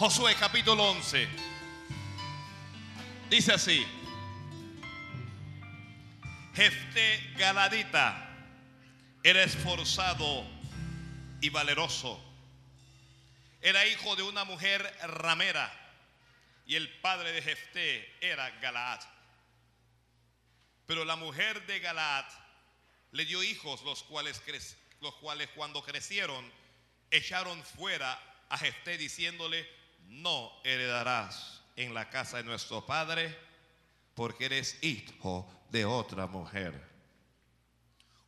Josué capítulo 11. Dice así. Jefte Galadita era esforzado y valeroso. Era hijo de una mujer ramera y el padre de Jefté era Galaad. Pero la mujer de Galaad le dio hijos, los cuales, los cuales cuando crecieron echaron fuera a Jefté diciéndole, no heredarás en la casa de nuestro padre porque eres hijo de otra mujer.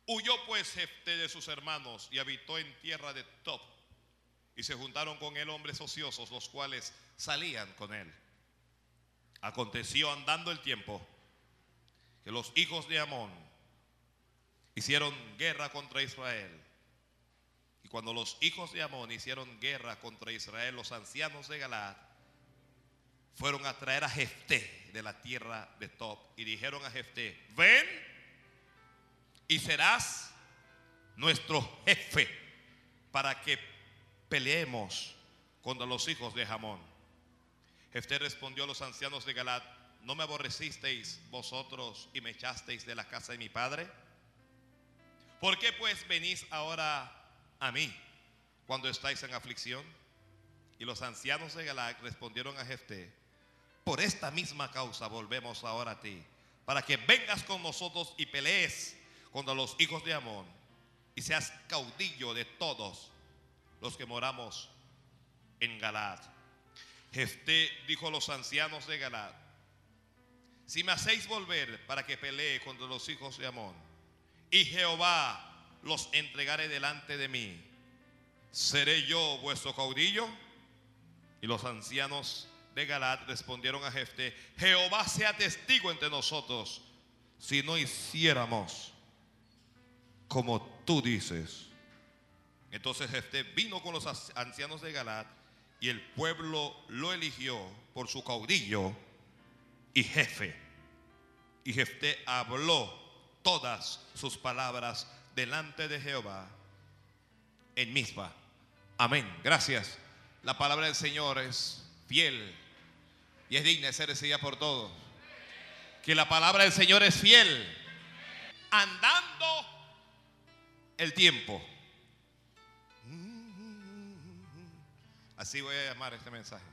Huyó pues Jefté de sus hermanos y habitó en tierra de Top. Y se juntaron con él hombres ociosos, los cuales salían con él. Aconteció andando el tiempo que los hijos de Amón hicieron guerra contra Israel. Cuando los hijos de Amón hicieron guerra contra Israel, los ancianos de Galaad fueron a traer a Jefté de la tierra de Top y dijeron a Jefté, ven y serás nuestro jefe para que peleemos contra los hijos de Jamón. Jefté respondió a los ancianos de Galad, ¿no me aborrecisteis vosotros y me echasteis de la casa de mi padre? ¿Por qué pues venís ahora a mí cuando estáis en aflicción? Y los ancianos de Galad respondieron a Jefté, por esta misma causa volvemos ahora a ti, para que vengas con nosotros y pelees contra los hijos de Amón y seas caudillo de todos los que moramos en Galad. Jefté dijo a los ancianos de Galad, si me hacéis volver para que pelee contra los hijos de Amón y Jehová los entregare delante de mí, ¿seré yo vuestro caudillo? Y los ancianos de Galad respondieron a Jefté, Jehová sea testigo entre nosotros si no hiciéramos como tú dices. Entonces Jefté vino con los ancianos de Galat y el pueblo lo eligió por su caudillo y jefe. Y Jefté habló todas sus palabras delante de Jehová en misma. Amén. Gracias. La palabra del Señor es fiel y es digna de ser recibida por todos. Que la palabra del Señor es fiel. Andando el tiempo. Así voy a llamar este mensaje.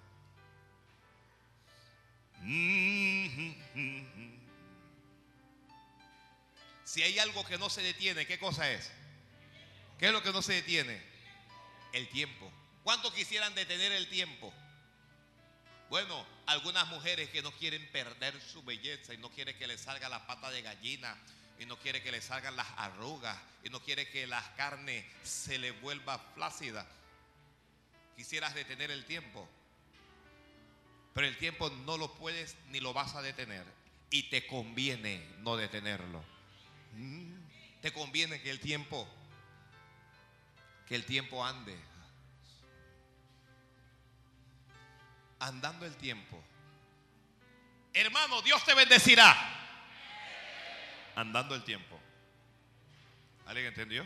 Si hay algo que no se detiene, ¿qué cosa es? ¿Qué es lo que no se detiene? El tiempo. ¿Cuántos quisieran detener el tiempo? Bueno, algunas mujeres que no quieren perder su belleza y no quieren que les salga la pata de gallina y no quiere que le salgan las arrugas y no quiere que la carne se le vuelva flácida. Quisieras detener el tiempo, pero el tiempo no lo puedes ni lo vas a detener y te conviene no detenerlo. Te conviene que el tiempo que el tiempo ande. Andando el tiempo. Hermano, Dios te bendecirá andando el tiempo. ¿Alguien entendió?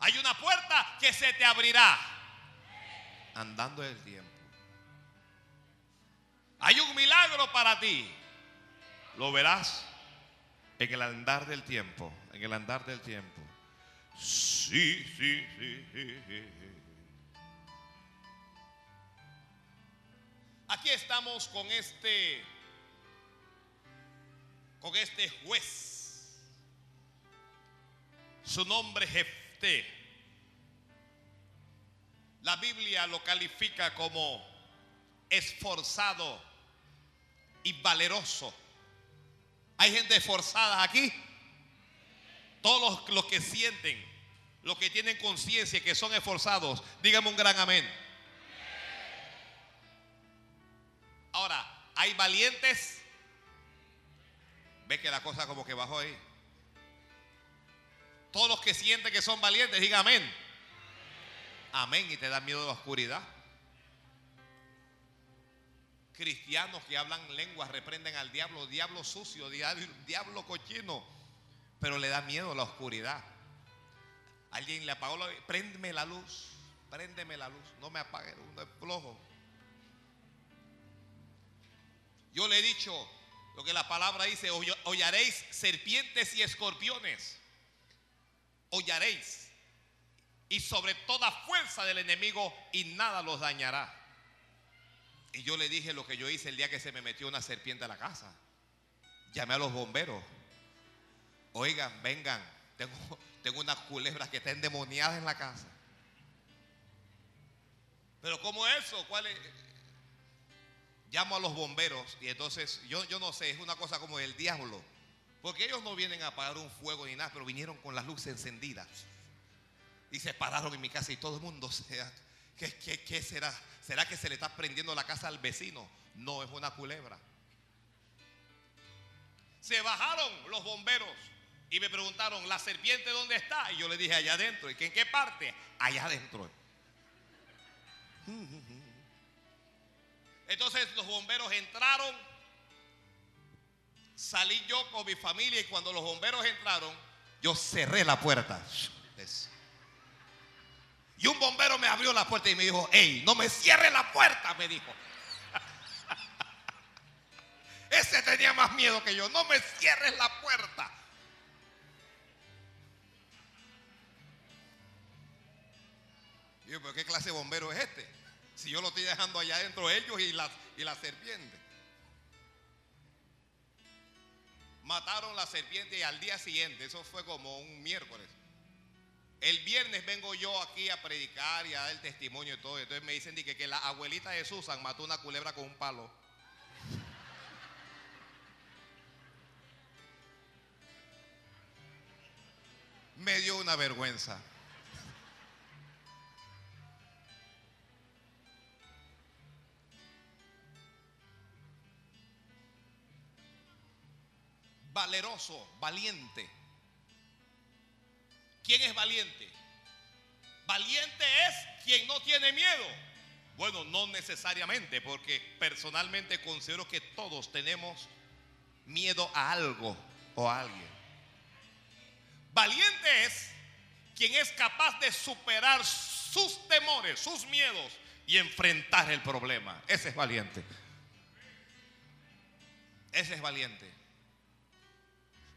Hay una puerta que se te abrirá andando el tiempo. Hay un milagro para ti. Lo verás en el andar del tiempo. En el andar del tiempo. Sí, sí, sí, Aquí estamos con este con este juez. Su nombre es Jefté. La Biblia lo califica como esforzado y valeroso. ¿Hay gente esforzada aquí? Todos los, que sienten, los que tienen conciencia que son esforzados, dígame un gran amén. Ahora, hay valientes Ve que la cosa como que bajó ahí. Todos los que sienten que son valientes, digan amén. Amén. Y te da miedo la oscuridad. Cristianos que hablan lenguas reprenden al diablo, diablo sucio, diablo cochino, pero le da miedo la oscuridad. Alguien le apagó la préndeme la luz. préndeme la luz, no me apague, uno es. Yo le he dicho lo que la palabra dice, hollaréis serpientes y escorpiones, hollaréis, y sobre toda fuerza del enemigo y nada los dañará. Y yo le dije lo que yo hice el día que se me metió una serpiente a la casa. Llamé a los bomberos. Oigan, vengan, tengo, tengo unas culebras que están endemoniadas en la casa. Pero ¿cómo eso? ¿Cuál es? Llamo a los bomberos y entonces yo, yo no sé, es una cosa como el diablo. Porque ellos no vienen a apagar un fuego ni nada, pero vinieron con las luces encendidas. Y se pararon en mi casa y todo el mundo se... ¿Qué, qué, qué será? ¿Será que se le está prendiendo la casa al vecino? No, es una culebra. Se bajaron los bomberos y me preguntaron, ¿la serpiente dónde está? Y yo le dije, allá adentro. ¿Y que en qué parte? Allá adentro. Entonces los bomberos entraron, salí yo con mi familia y cuando los bomberos entraron, yo cerré la puerta. Y un bombero me abrió la puerta y me dijo, hey, no me cierre la puerta, me dijo. Ese tenía más miedo que yo, no me cierres la puerta. Yo, pero ¿qué clase de bombero es este? Si yo lo estoy dejando allá adentro ellos y la, y la serpiente. Mataron la serpiente y al día siguiente, eso fue como un miércoles, el viernes vengo yo aquí a predicar y a dar el testimonio y todo. Entonces me dicen que, que la abuelita de Susan mató una culebra con un palo. Me dio una vergüenza. Valeroso, valiente. ¿Quién es valiente? Valiente es quien no tiene miedo. Bueno, no necesariamente, porque personalmente considero que todos tenemos miedo a algo o a alguien. Valiente es quien es capaz de superar sus temores, sus miedos y enfrentar el problema. Ese es valiente. Ese es valiente.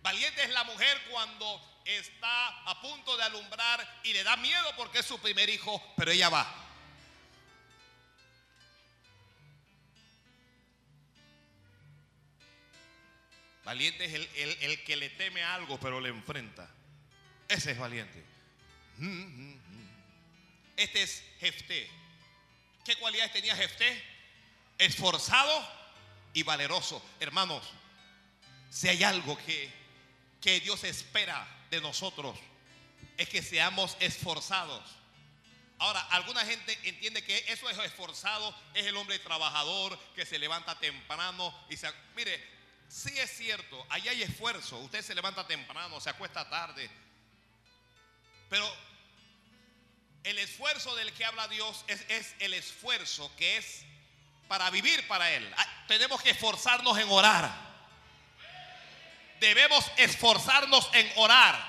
Valiente es la mujer cuando está a punto de alumbrar y le da miedo porque es su primer hijo, pero ella va. Valiente es el, que le teme a algo, pero le enfrenta. Ese es valiente. Este es Jefté. ¿Qué cualidades tenía Jefté? Esforzado y valeroso. Hermanos, si hay algo que, que Dios espera de nosotros es que seamos esforzados. Ahora, alguna gente entiende que eso es esforzado, es el hombre trabajador que se levanta temprano y se... Mire, sí es cierto, ahí hay esfuerzo, usted se levanta temprano, se acuesta tarde, pero el esfuerzo del que habla Dios es, es el esfuerzo que es para vivir para Él. Ah, tenemos que esforzarnos en orar debemos esforzarnos en orar.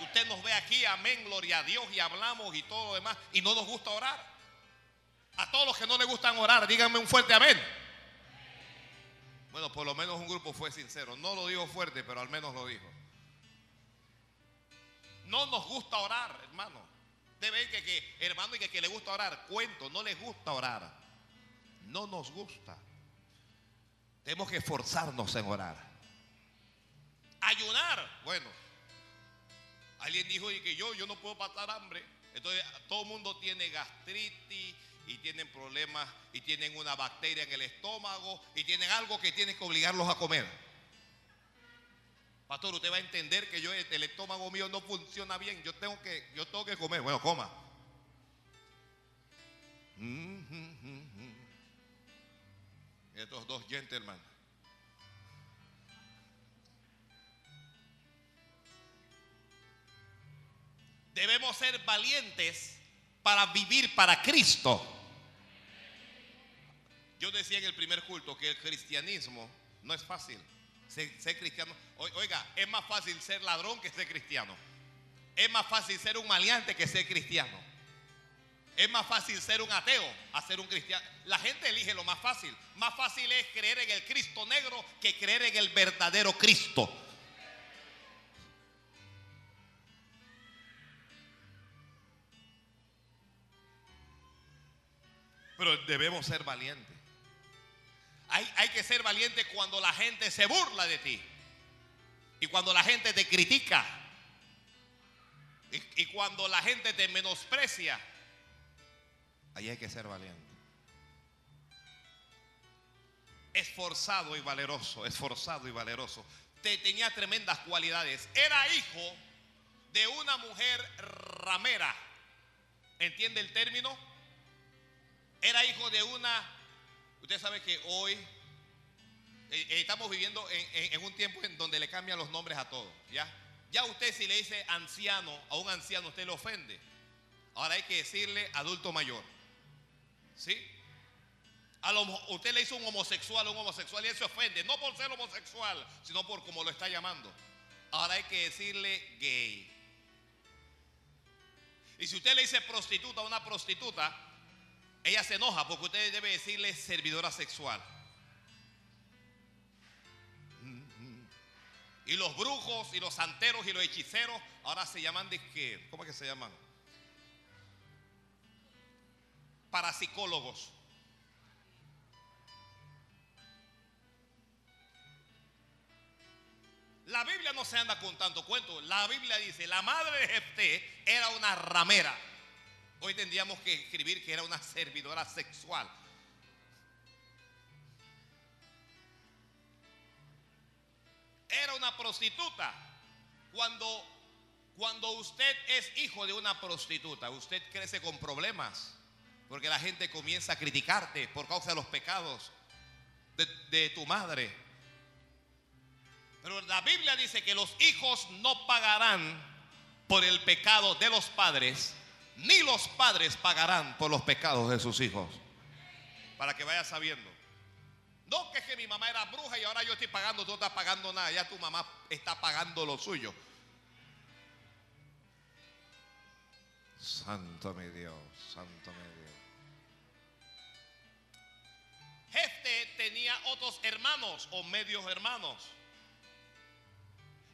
Usted nos ve aquí, amén, gloria a Dios, y hablamos y todo lo demás, y no nos gusta orar. A todos los que no les gustan orar, díganme un fuerte amén. Bueno, por lo menos un grupo fue sincero. No lo digo fuerte, pero al menos lo dijo. No nos gusta orar, hermano. Debe que, que hermano, y que, que le gusta orar, cuento, no les gusta orar. No nos gusta. Tenemos que esforzarnos en orar. Ayunar. Bueno, alguien dijo que yo, yo no puedo pasar hambre. Entonces todo el mundo tiene gastritis y tienen problemas y tienen una bacteria en el estómago y tienen algo que tiene que obligarlos a comer. Pastor, usted va a entender que yo el estómago mío no funciona bien. Yo tengo que, yo tengo que comer. Bueno, coma. Estos dos gentlemen debemos ser valientes para vivir para Cristo. Yo decía en el primer culto que el cristianismo no es fácil. Ser, cristiano, oiga, es más fácil ser ladrón que ser cristiano. Es más fácil ser un maleante que ser cristiano. Es más fácil ser un ateo a ser un cristiano. La gente elige lo más fácil. Más fácil es creer en el Cristo negro que creer en el verdadero Cristo. Pero debemos ser valientes. Hay, hay, que ser valiente cuando la gente se burla de ti. Y cuando la gente te critica. Y, y cuando la gente te menosprecia. Ahí hay que ser valiente. Esforzado y valeroso, esforzado y valeroso. Te, tenía tremendas cualidades. Era hijo de una mujer ramera. ¿Entiende el término? Era hijo de una... Usted sabe que hoy eh, eh, estamos viviendo en, un tiempo en donde le cambian los nombres a todos. ¿ya? ya usted si le dice anciano a un anciano, usted le ofende. Ahora hay que decirle adulto mayor. ¿Sí? A lo, usted le hizo un homosexual a un homosexual y él se ofende, no por ser homosexual, sino por como lo está llamando. Ahora hay que decirle gay. Y si usted le dice prostituta a una prostituta, ella se enoja porque usted debe decirle servidora sexual. Y los brujos y los santeros y los hechiceros ahora se llaman de qué? ¿Cómo es que se llaman? Parapsicólogos. La Biblia no se anda con tanto cuento. La Biblia dice, la madre de Jefté era una ramera. Hoy tendríamos que escribir que era una servidora sexual. Era una prostituta. Cuando, cuando usted es hijo de una prostituta, usted crece con problemas. Porque la gente comienza a criticarte por causa de los pecados de, de tu madre. Pero la Biblia dice que los hijos no pagarán por el pecado de los padres, ni los padres pagarán por los pecados de sus hijos. Para que vayas sabiendo. No que es que mi mamá era bruja y ahora yo estoy pagando, tú no estás pagando nada, ya tu mamá está pagando lo suyo. Santo mi Dios, santo mi Dios. Este tenía otros hermanos o medios hermanos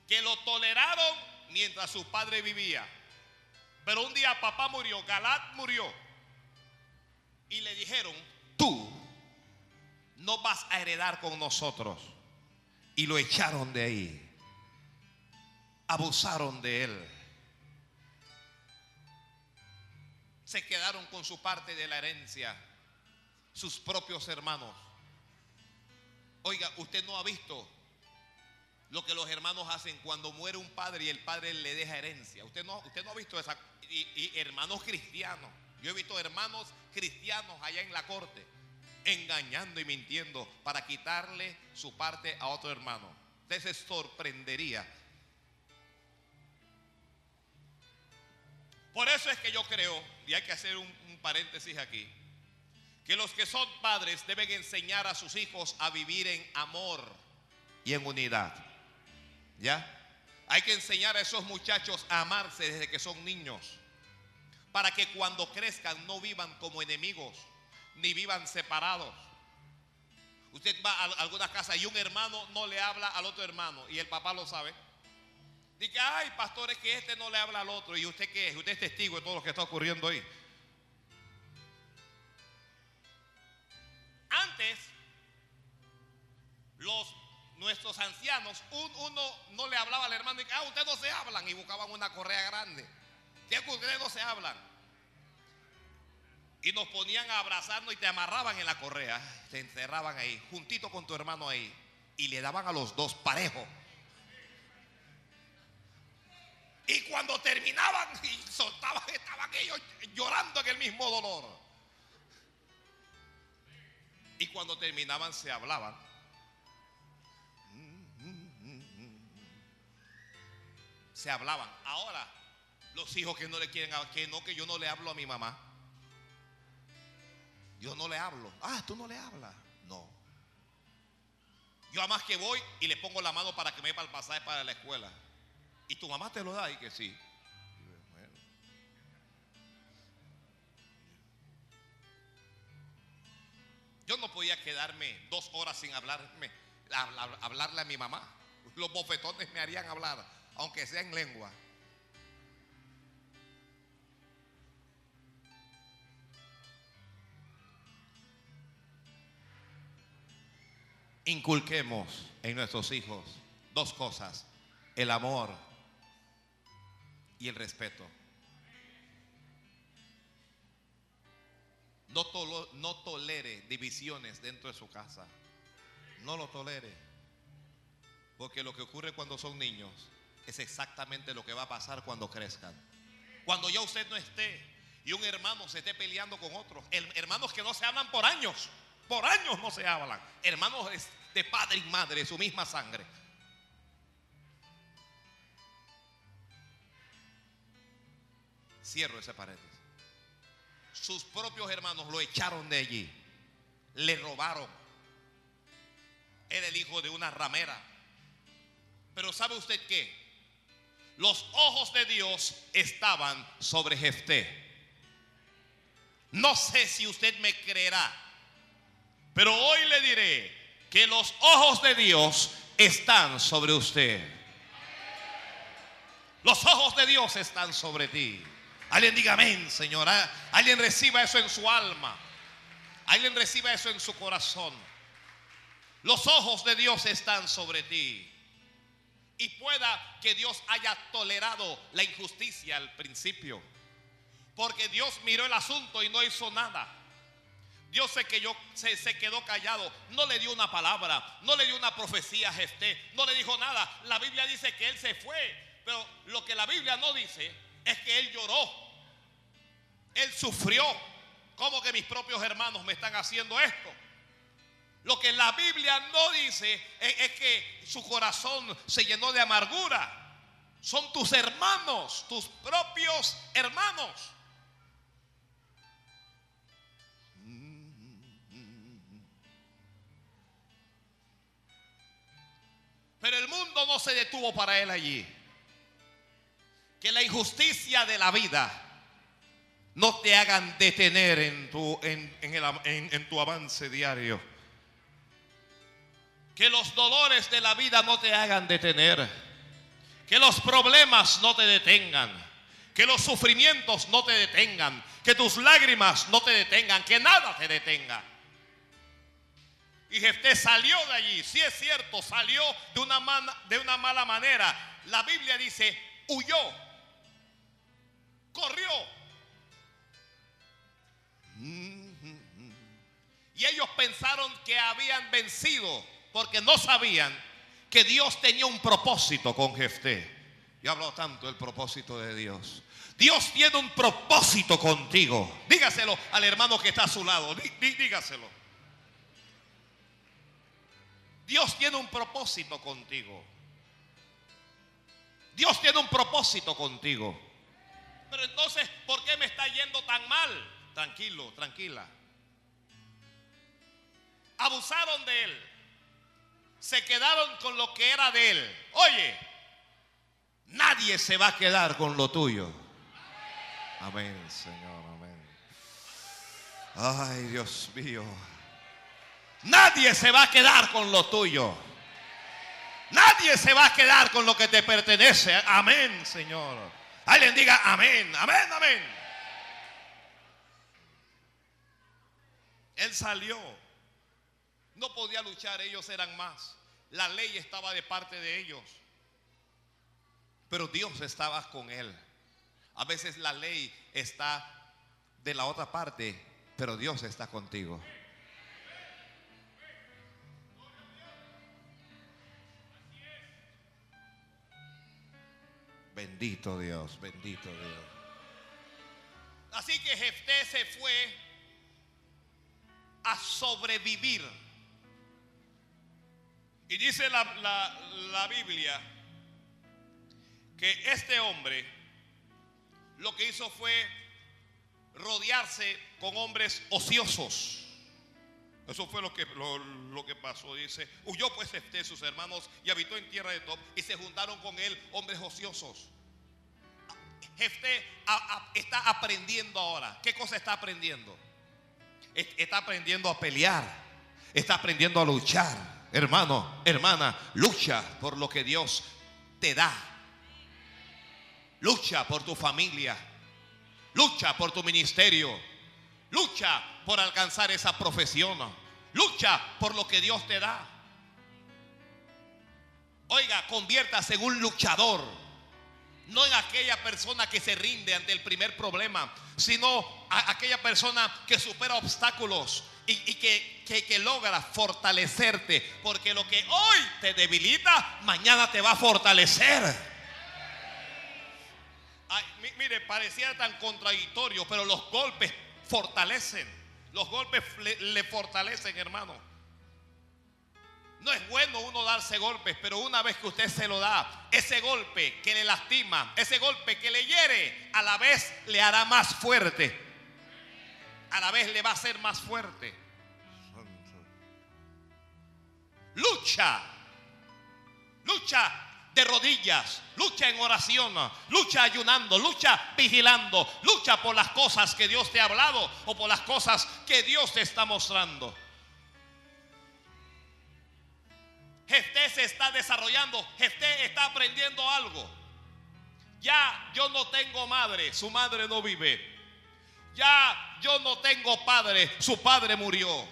que lo toleraron mientras su padre vivía. Pero un día papá murió, Galat murió. Y le dijeron, tú no vas a heredar con nosotros. Y lo echaron de ahí. Abusaron de él. Se quedaron con su parte de la herencia. Sus propios hermanos. Oiga, usted no ha visto lo que los hermanos hacen cuando muere un padre y el padre le deja herencia. Usted no, usted no ha visto esa. Y, hermanos cristianos. Yo he visto hermanos cristianos allá en la corte engañando y mintiendo para quitarle su parte a otro hermano. Usted se sorprendería. Por eso es que yo creo, y hay que hacer un, un paréntesis aquí, que los que son padres deben enseñar a sus hijos a vivir en amor y en unidad. ¿Ya? Hay que enseñar a esos muchachos a amarse desde que son niños. Para que cuando crezcan no vivan como enemigos, ni vivan separados. Usted va a alguna casa y un hermano no le habla al otro hermano y el papá lo sabe. Dice, ay, pastores, que este no le habla al otro. ¿Y usted qué es? Usted es testigo de todo lo que está ocurriendo ahí. Antes, los nuestros ancianos, un, uno no le hablaba al hermano y que, ah, ustedes no se hablan y buscaban una correa grande. ¿Qué ustedes no se hablan? Y nos ponían a abrazarnos y te amarraban en la correa, te encerraban ahí, juntito con tu hermano ahí, y le daban a los dos parejo. Y cuando terminaban y soltaban, estaban ellos llorando en el mismo dolor. Y cuando terminaban se hablaban. Se hablaban. Ahora, los hijos que no le quieren, que no, que yo no le hablo a mi mamá. Yo no le hablo. Ah, tú no le hablas. No. Yo además que voy y le pongo la mano para que me para el pasaje para la escuela. Y tu mamá te lo da y que sí. Yo no podía quedarme dos horas sin hablarme, hablarle a mi mamá. Los bofetones me harían hablar, aunque sea en lengua. Inculquemos en nuestros hijos dos cosas, el amor y el respeto. No, tolere divisiones dentro de su casa. No lo tolere. Porque lo que ocurre cuando son niños es exactamente lo que va a pasar cuando crezcan. Cuando ya usted no esté y un hermano se esté peleando con otro. Hermanos que no se hablan por años. Por años no se hablan. Hermanos de padre y madre, su misma sangre. Cierro ese paréntesis sus propios hermanos lo echaron de allí. Le robaron. Era el hijo de una ramera. Pero ¿sabe usted qué? Los ojos de Dios estaban sobre Jefté. No sé si usted me creerá, pero hoy le diré que los ojos de Dios están sobre usted. Los ojos de Dios están sobre ti. Alguien diga amén, Señora. Alguien reciba eso en su alma. Alguien reciba eso en su corazón. Los ojos de Dios están sobre ti. Y pueda que Dios haya tolerado la injusticia al principio. Porque Dios miró el asunto y no hizo nada. Dios se, quedó, se, se quedó callado. No le dio una palabra. No le dio una profecía a Jefté. No le dijo nada. La Biblia dice que él se fue. Pero lo que la Biblia no dice es que él lloró. Él sufrió. Como que mis propios hermanos me están haciendo esto? Lo que la Biblia no dice es, que su corazón se llenó de amargura. Son tus hermanos, tus propios hermanos. Pero el mundo no se detuvo para él allí que la injusticia de la vida no te hagan detener en tu, en, tu avance diario. Que los dolores de la vida no te hagan detener. Que los problemas no te detengan. Que los sufrimientos no te detengan. Que tus lágrimas no te detengan. Que nada te detenga. Y Jefté salió de allí. Si es cierto, salió de una, de una mala manera. La Biblia dice, huyó corrió. Y ellos pensaron que habían vencido porque no sabían que Dios tenía un propósito con Jefté. Yo hablo tanto del propósito de Dios. Dios tiene un propósito contigo. Dígaselo al hermano que está a su lado. dígaselo. Dios tiene un propósito contigo. Dios tiene un propósito contigo. Pero entonces, ¿por qué me está yendo tan mal? Tranquilo, tranquila. Abusaron de él. Se quedaron con lo que era de él. Oye, nadie se va a quedar con lo tuyo. Amén, Señor, amén. Ay, Dios mío. Nadie se va a quedar con lo tuyo. Nadie se va a quedar con lo que te pertenece. Amén, Señor. Alguien diga amén, amén, amén. Él salió. No podía luchar, ellos eran más. La ley estaba de parte de ellos. Pero Dios estaba con él. A veces la ley está de la otra parte, pero Dios está contigo. Bendito Dios, bendito Dios. Así que Jefté se fue a sobrevivir. Y dice la, la Biblia que este hombre lo que hizo fue rodearse con hombres ociosos. Eso fue lo que, lo, que pasó. Dice, huyó pues este sus hermanos y habitó en tierra de Top y se juntaron con él hombres ociosos. Jefté está aprendiendo ahora. ¿Qué cosa está aprendiendo? está aprendiendo a pelear, está aprendiendo a luchar. Hermano, hermana, lucha por lo que Dios te da. Lucha por tu familia. Lucha por tu ministerio. Lucha por alcanzar esa profesión. Lucha por lo que Dios te da. Oiga, conviértase en un luchador. No en aquella persona que se rinde ante el primer problema, sino a aquella persona que supera obstáculos y, que, que, logra fortalecerte. Porque lo que hoy te debilita, mañana te va a fortalecer. mire, parecía tan contradictorio, pero los golpes fortalecen. Los golpes le fortalecen, hermano. No es bueno uno darse golpes, pero una vez que usted se lo da, ese golpe que le lastima, ese golpe que le hiere, a la vez le hará más fuerte. A la vez le va a hacer más fuerte. Lucha. Lucha de rodillas, lucha en oración, lucha ayunando, lucha vigilando, lucha por las cosas que Dios te ha hablado o por las cosas que Dios te está mostrando. Jefté se está desarrollando, Jefté está aprendiendo algo. Ya yo no tengo madre, su madre no vive. Ya yo no tengo padre, su padre murió.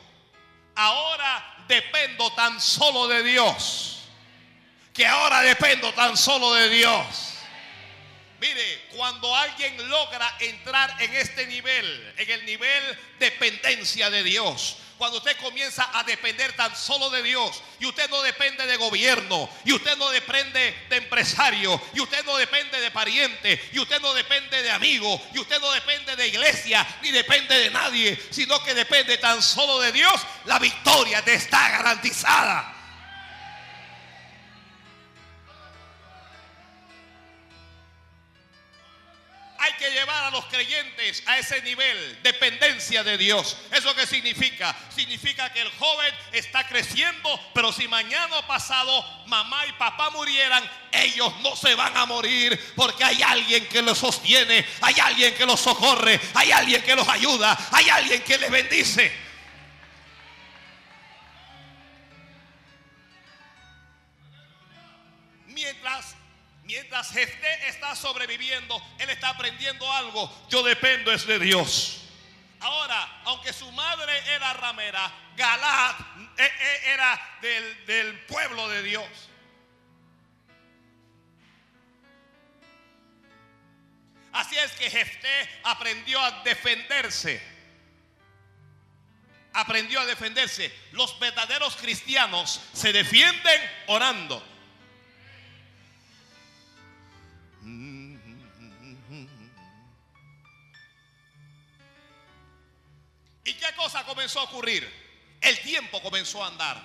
Ahora dependo tan solo de Dios. Que ahora dependo tan solo de Dios. Mire, cuando alguien logra entrar en este nivel, en el nivel dependencia de Dios, cuando usted comienza a depender tan solo de Dios y usted no depende de gobierno y usted no depende de empresario y usted no depende de pariente y usted no depende de amigo y usted no depende de iglesia ni depende de nadie, sino que depende tan solo de Dios, la victoria te está garantizada. Hay que llevar a los creyentes a ese nivel, dependencia de Dios. ¿Eso qué significa? Significa que el joven está creciendo, pero si mañana o pasado mamá y papá murieran, ellos no se van a morir porque hay alguien que los sostiene, hay alguien que los socorre, hay alguien que los ayuda, hay alguien que les bendice. Jefté está sobreviviendo, él está aprendiendo algo. Yo dependo es de Dios. Ahora, aunque su madre era ramera, Galat eh, eh, era del, del pueblo de Dios. Así es que Jefté aprendió a defenderse. Aprendió a defenderse. Los verdaderos cristianos se defienden orando. ¿Y qué cosa comenzó a ocurrir? El tiempo comenzó a andar.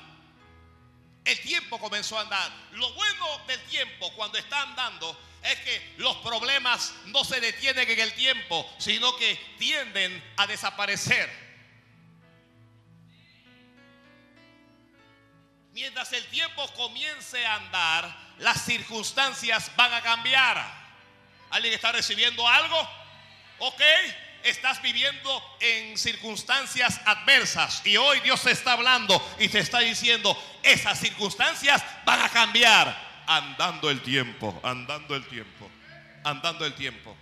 El tiempo comenzó a andar. Lo bueno del tiempo cuando está andando es que los problemas no se detienen en el tiempo, sino que tienden a desaparecer. Mientras el tiempo comience a andar, las circunstancias van a cambiar. ¿Alguien está recibiendo algo? ¿Ok? Estás viviendo en circunstancias adversas y hoy Dios te está hablando y te está diciendo, esas circunstancias van a cambiar andando el tiempo, andando el tiempo, andando el tiempo.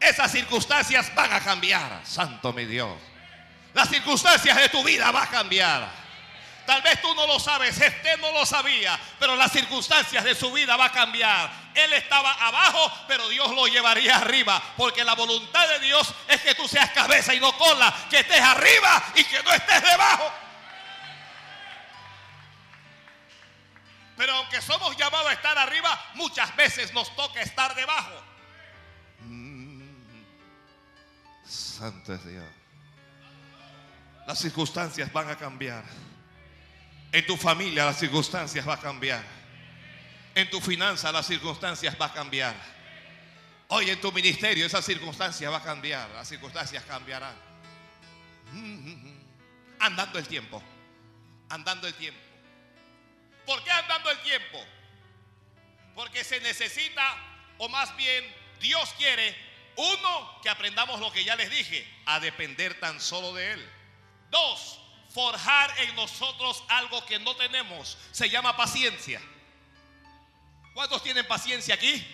Esas circunstancias van a cambiar, santo mi Dios. Las circunstancias de tu vida van a cambiar. Tal vez tú no lo sabes, este no lo sabía, pero las circunstancias de su vida va a cambiar. Él estaba abajo, pero Dios lo llevaría arriba, porque la voluntad de Dios es que tú seas cabeza y no cola, que estés arriba y que no estés debajo. Pero aunque somos llamados a estar arriba, muchas veces nos toca estar debajo. Mm. Santo es Dios. Las circunstancias van a cambiar. En tu familia las circunstancias van a cambiar. En tu finanza las circunstancias van a cambiar. Hoy en tu ministerio esas circunstancias van a cambiar. Las circunstancias cambiarán. Andando el tiempo. Andando el tiempo. ¿Por qué andando el tiempo? Porque se necesita, o más bien Dios quiere uno, que aprendamos lo que ya les dije, a depender tan solo de Él. Dos, forjar en nosotros algo que no tenemos. Se llama paciencia. ¿Cuántos tienen paciencia aquí?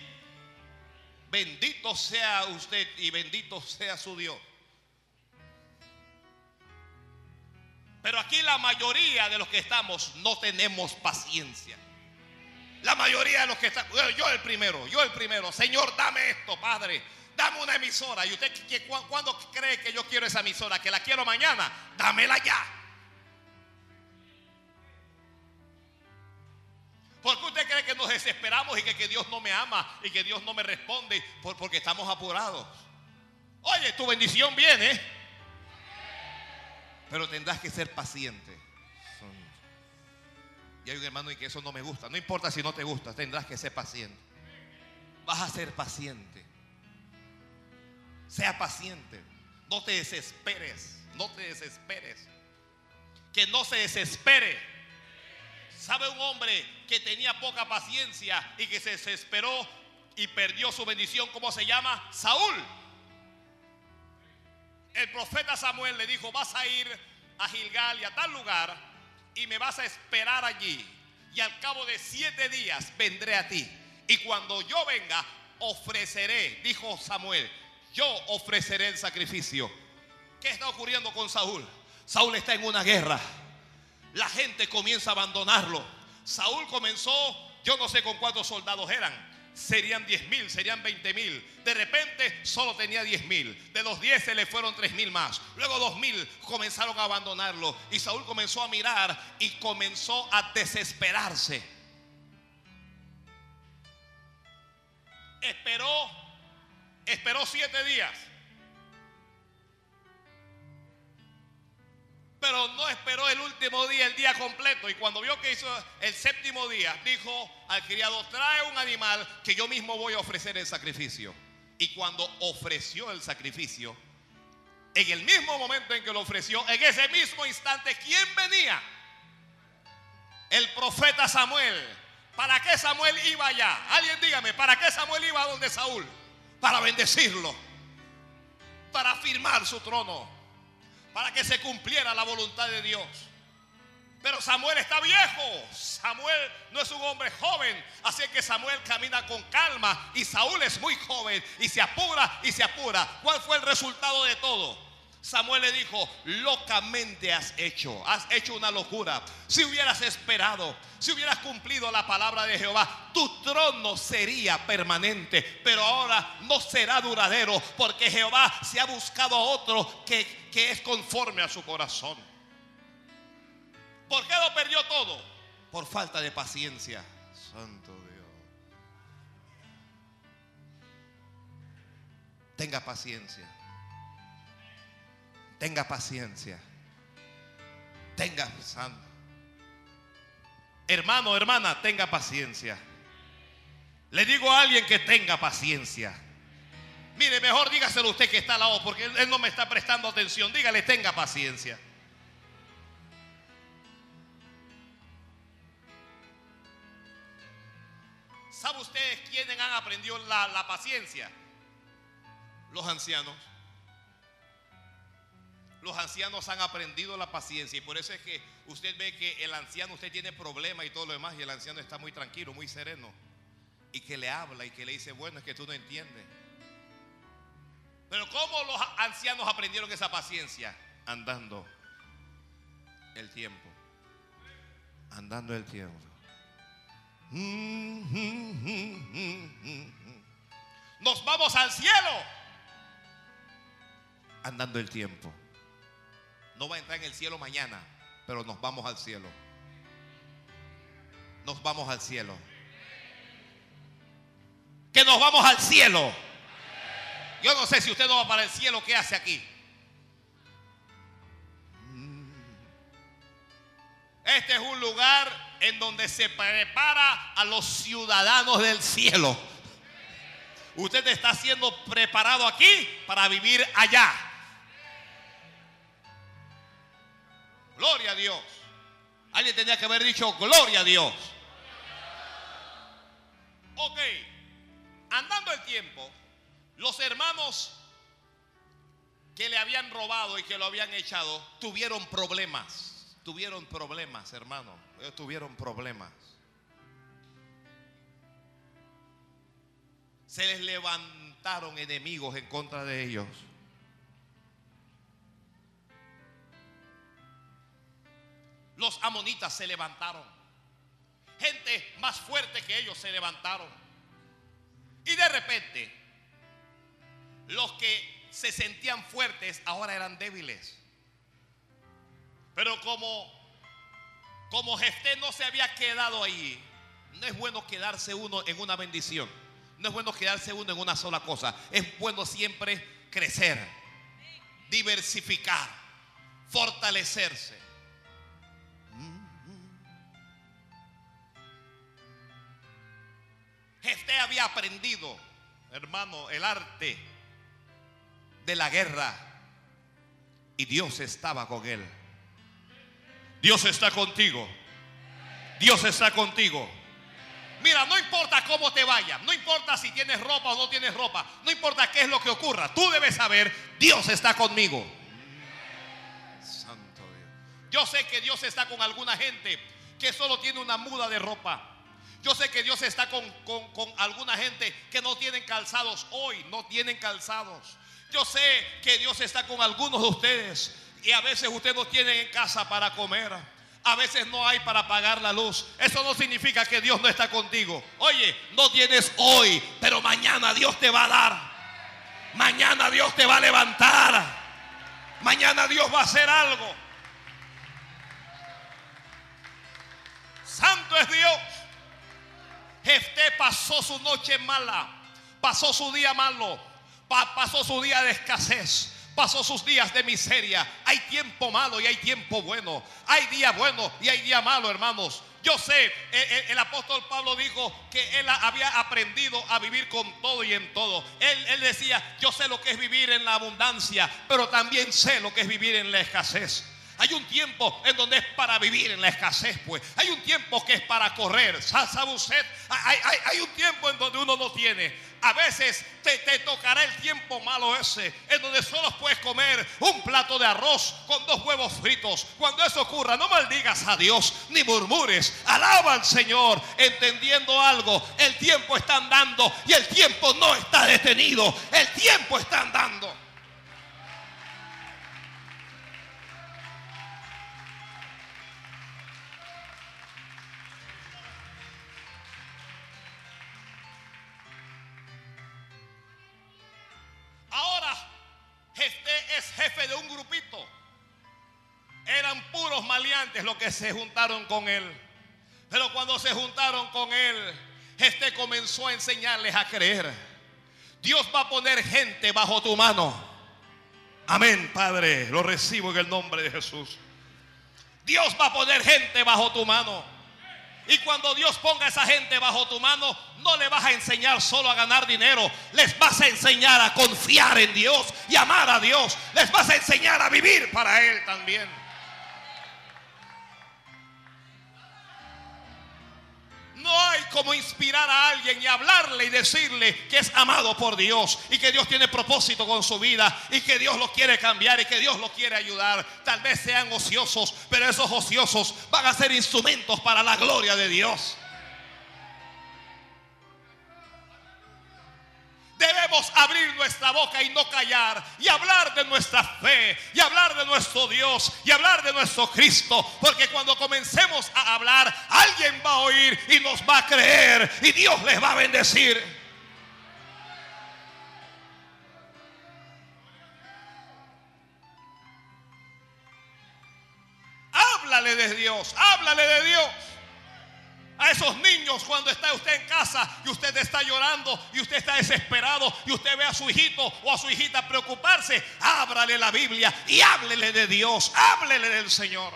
Bendito sea usted y bendito sea su Dios. Pero aquí la mayoría de los que estamos no tenemos paciencia. La mayoría de los que están, yo el primero, yo el primero, Señor, dame esto, Padre. Dame una emisora. ¿Y usted cuándo cree que yo quiero esa emisora? Que la quiero mañana. Dámela ya. ¿Por qué usted cree que nos desesperamos y que, Dios no me ama y que Dios no me responde? porque estamos apurados. Oye, tu bendición viene. Pero tendrás que ser paciente. Y hay un hermano y que eso no me gusta. No importa si no te gusta, tendrás que ser paciente. Vas a ser paciente. Sea paciente. No te desesperes. No te desesperes. Que no se desespere. ¿Sabe un hombre que tenía poca paciencia y que se desesperó y perdió su bendición? ¿Cómo se llama? Saúl. El profeta Samuel le dijo, vas a ir a Gilgal y a tal lugar y me vas a esperar allí. Y al cabo de siete días vendré a ti. Y cuando yo venga, ofreceré, dijo Samuel, yo ofreceré el sacrificio. ¿Qué está ocurriendo con Saúl? Saúl está en una guerra. La gente comienza a abandonarlo. Saúl comenzó, yo no sé con cuántos soldados eran, serían 10 mil, serían 20 mil. De repente solo tenía 10 mil. De los 10 se le fueron 3 mil más. Luego 2 mil comenzaron a abandonarlo. Y Saúl comenzó a mirar y comenzó a desesperarse. Esperó, esperó siete días. Pero no esperó el último día, el día completo. Y cuando vio que hizo el séptimo día, dijo al criado, trae un animal que yo mismo voy a ofrecer el sacrificio. Y cuando ofreció el sacrificio, en el mismo momento en que lo ofreció, en ese mismo instante, ¿quién venía? El profeta Samuel. ¿Para qué Samuel iba allá? Alguien dígame, ¿para qué Samuel iba a donde Saúl? Para bendecirlo, para afirmar su trono para que se cumpliera la voluntad de Dios. Pero Samuel está viejo. Samuel no es un hombre joven. Así que Samuel camina con calma. Y Saúl es muy joven. Y se apura y se apura. ¿Cuál fue el resultado de todo? Samuel le dijo, locamente has hecho, has hecho una locura. Si hubieras esperado, si hubieras cumplido la palabra de Jehová, tu trono sería permanente, pero ahora no será duradero, porque Jehová se ha buscado a otro que, que es conforme a su corazón. ¿Por qué lo perdió todo? Por falta de paciencia. Santo Dios. Tenga paciencia. Tenga paciencia. Tenga, santo. Hermano, hermana, tenga paciencia. Le digo a alguien que tenga paciencia. Mire, mejor dígaselo usted que está al lado, porque él no me está prestando atención. Dígale, tenga paciencia. ¿Sabe ustedes quiénes han aprendido la, la paciencia? Los ancianos. Los ancianos han aprendido la paciencia y por eso es que usted ve que el anciano, usted tiene problemas y todo lo demás y el anciano está muy tranquilo, muy sereno. Y que le habla y que le dice, bueno, es que tú no entiendes. Pero ¿cómo los ancianos aprendieron esa paciencia? Andando el tiempo. Andando el tiempo. Nos vamos al cielo. Andando el tiempo. No va a entrar en el cielo mañana, pero nos vamos al cielo. Nos vamos al cielo. Que nos vamos al cielo. Yo no sé si usted no va para el cielo, ¿qué hace aquí? Este es un lugar en donde se prepara a los ciudadanos del cielo. Usted está siendo preparado aquí para vivir allá. Gloria a Dios. Alguien tenía que haber dicho gloria a Dios. Ok, andando el tiempo, Los hermanos que le habían robado y que lo habían echado tuvieron problemas. Tuvieron problemas, hermano. Ellos tuvieron problemas. Se les levantaron enemigos en contra de ellos. Los amonitas se levantaron. Gente más fuerte que ellos se levantaron. Y de repente, los que se sentían fuertes ahora eran débiles. Pero como, como Jefté no se había quedado ahí, no es bueno quedarse uno en una bendición. No es bueno quedarse uno en una sola cosa. Es bueno siempre crecer, diversificar, fortalecerse. Jefté había aprendido, hermano, el arte de la guerra. Y Dios estaba con él. Dios está contigo. Dios está contigo. Mira, no importa cómo te vaya, no importa si tienes ropa o no tienes ropa, no importa qué es lo que ocurra, tú debes saber, Dios está conmigo. Santo Dios. Yo sé que Dios está con alguna gente que solo tiene una muda de ropa. Yo sé que Dios está con, con, con alguna gente que no tienen calzados hoy, no tienen calzados. Yo sé que Dios está con algunos de ustedes y a veces usted no tiene en casa para comer. A veces no hay para pagar la luz. Eso no significa que Dios no está contigo. Oye, no tienes hoy, pero mañana Dios te va a dar. Mañana Dios te va a levantar. Mañana Dios va a hacer algo. Santo es Dios. Jefté pasó su noche mala, pasó su día malo, pasó su día de escasez. Pasó sus días de miseria. Hay tiempo malo y hay tiempo bueno. Hay día bueno y hay día malo, hermanos. Yo sé, el, el, apóstol Pablo dijo que él había aprendido a vivir con todo y en todo. Él, decía, yo sé lo que es vivir en la abundancia, pero también sé lo que es vivir en la escasez. Hay un tiempo en donde es para vivir en la escasez, pues. Hay un tiempo que es para correr. ¿Sabe usted? Hay, hay, hay un tiempo en donde uno no tiene. A veces te, te, tocará el tiempo malo ese, en donde solo puedes comer un plato de arroz con dos huevos fritos. Cuando eso ocurra, no maldigas a Dios ni murmures. Alaba al Señor, entendiendo algo. El tiempo está andando y el tiempo no está detenido. El tiempo está andando. Se juntaron con él. Pero cuando se juntaron con él, este comenzó a enseñarles a creer. Dios va a poner gente bajo tu mano. Amén, Padre. Lo recibo en el nombre de Jesús. Dios va a poner gente bajo tu mano. Y cuando Dios ponga a esa gente bajo tu mano, no le vas a enseñar solo a ganar dinero. Les vas a enseñar a confiar en Dios y amar a Dios. Les vas a enseñar a vivir para Él también. No hay como inspirar a alguien y hablarle y decirle que es amado por Dios y que Dios tiene propósito con su vida y que Dios lo quiere cambiar y que Dios lo quiere ayudar. Tal vez sean ociosos, pero esos ociosos van a ser instrumentos para la gloria de Dios. Debemos abrir nuestra boca y no callar y hablar de nuestra fe y hablar de nuestro Dios y hablar de nuestro Cristo. Porque cuando comencemos a hablar, alguien va a oír y nos va a creer y Dios les va a bendecir. Háblale de Dios, háblale de Dios. A esos niños cuando está usted en casa y usted está llorando y usted está desesperado y usted ve a su hijito o a su hijita preocuparse, ábrale la Biblia y háblele de Dios, háblele del Señor.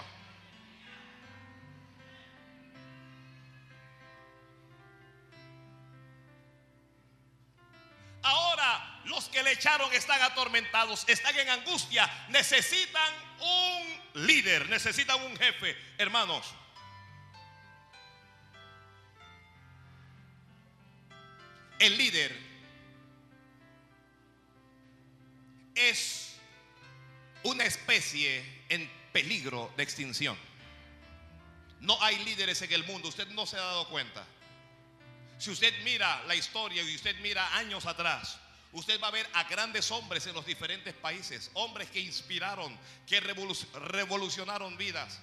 Ahora los que le echaron están atormentados, están en angustia, necesitan un líder, necesitan un jefe, hermanos. El líder es una especie en peligro de extinción. No hay líderes en el mundo, usted no se ha dado cuenta. Si usted mira la historia y usted mira años atrás, usted va a ver a grandes hombres en los diferentes países, hombres que inspiraron, que revolucionaron vidas.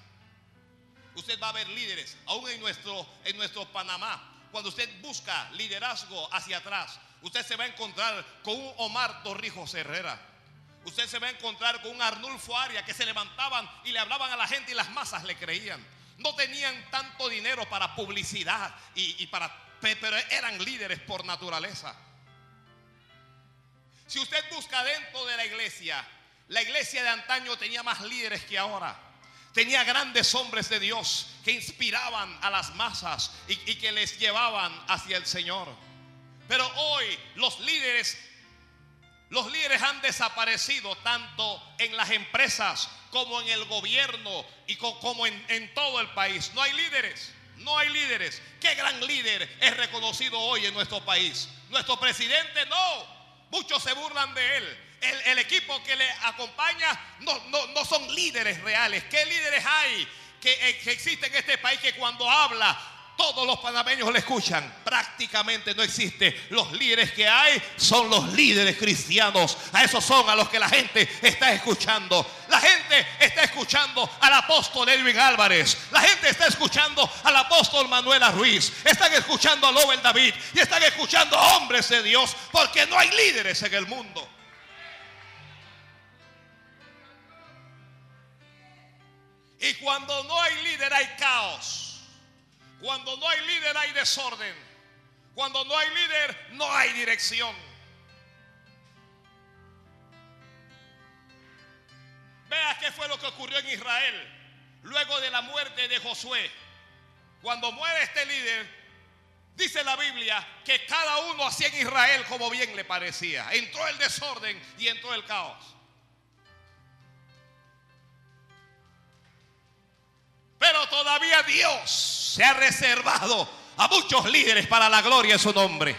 Usted va a ver líderes, aún en nuestro, en nuestro Panamá, cuando usted busca liderazgo hacia atrás, usted se va a encontrar con un Omar Torrijos Herrera. Usted se va a encontrar con un Arnulfo Aria que se levantaban y le hablaban a la gente y las masas le creían. No tenían tanto dinero para publicidad y, para, pero eran líderes por naturaleza. Si usted busca dentro de la iglesia, la iglesia de antaño tenía más líderes que ahora tenía grandes hombres de Dios que inspiraban a las masas y, que les llevaban hacia el Señor. Pero hoy los líderes, los líderes han desaparecido tanto en las empresas como en el gobierno y como en, todo el país. No hay líderes. No hay líderes. ¿Qué gran líder es reconocido hoy en nuestro país? Nuestro presidente no. Muchos se burlan de él el, equipo que le acompaña no, son líderes reales. ¿Qué líderes hay que, eh, que existen en este país que cuando habla todos los panameños le escuchan. Prácticamente no existe. Los líderes que hay son los líderes cristianos. A esos son a los que la gente está escuchando. La gente está escuchando al apóstol Edwin Álvarez. La gente está escuchando al apóstol Manuela Ruiz. Están escuchando a Lobel David. Y están escuchando a hombres de Dios. Porque no hay líderes en el mundo. Y cuando no hay líder hay caos. Cuando no hay líder hay desorden. Cuando no hay líder no hay dirección. Vea qué fue lo que ocurrió en Israel luego de la muerte de Josué. Cuando muere este líder, dice la Biblia que cada uno hacía en Israel como bien le parecía. Entró el desorden y entró el caos. Pero todavía Dios se ha reservado a muchos líderes para la gloria de su nombre.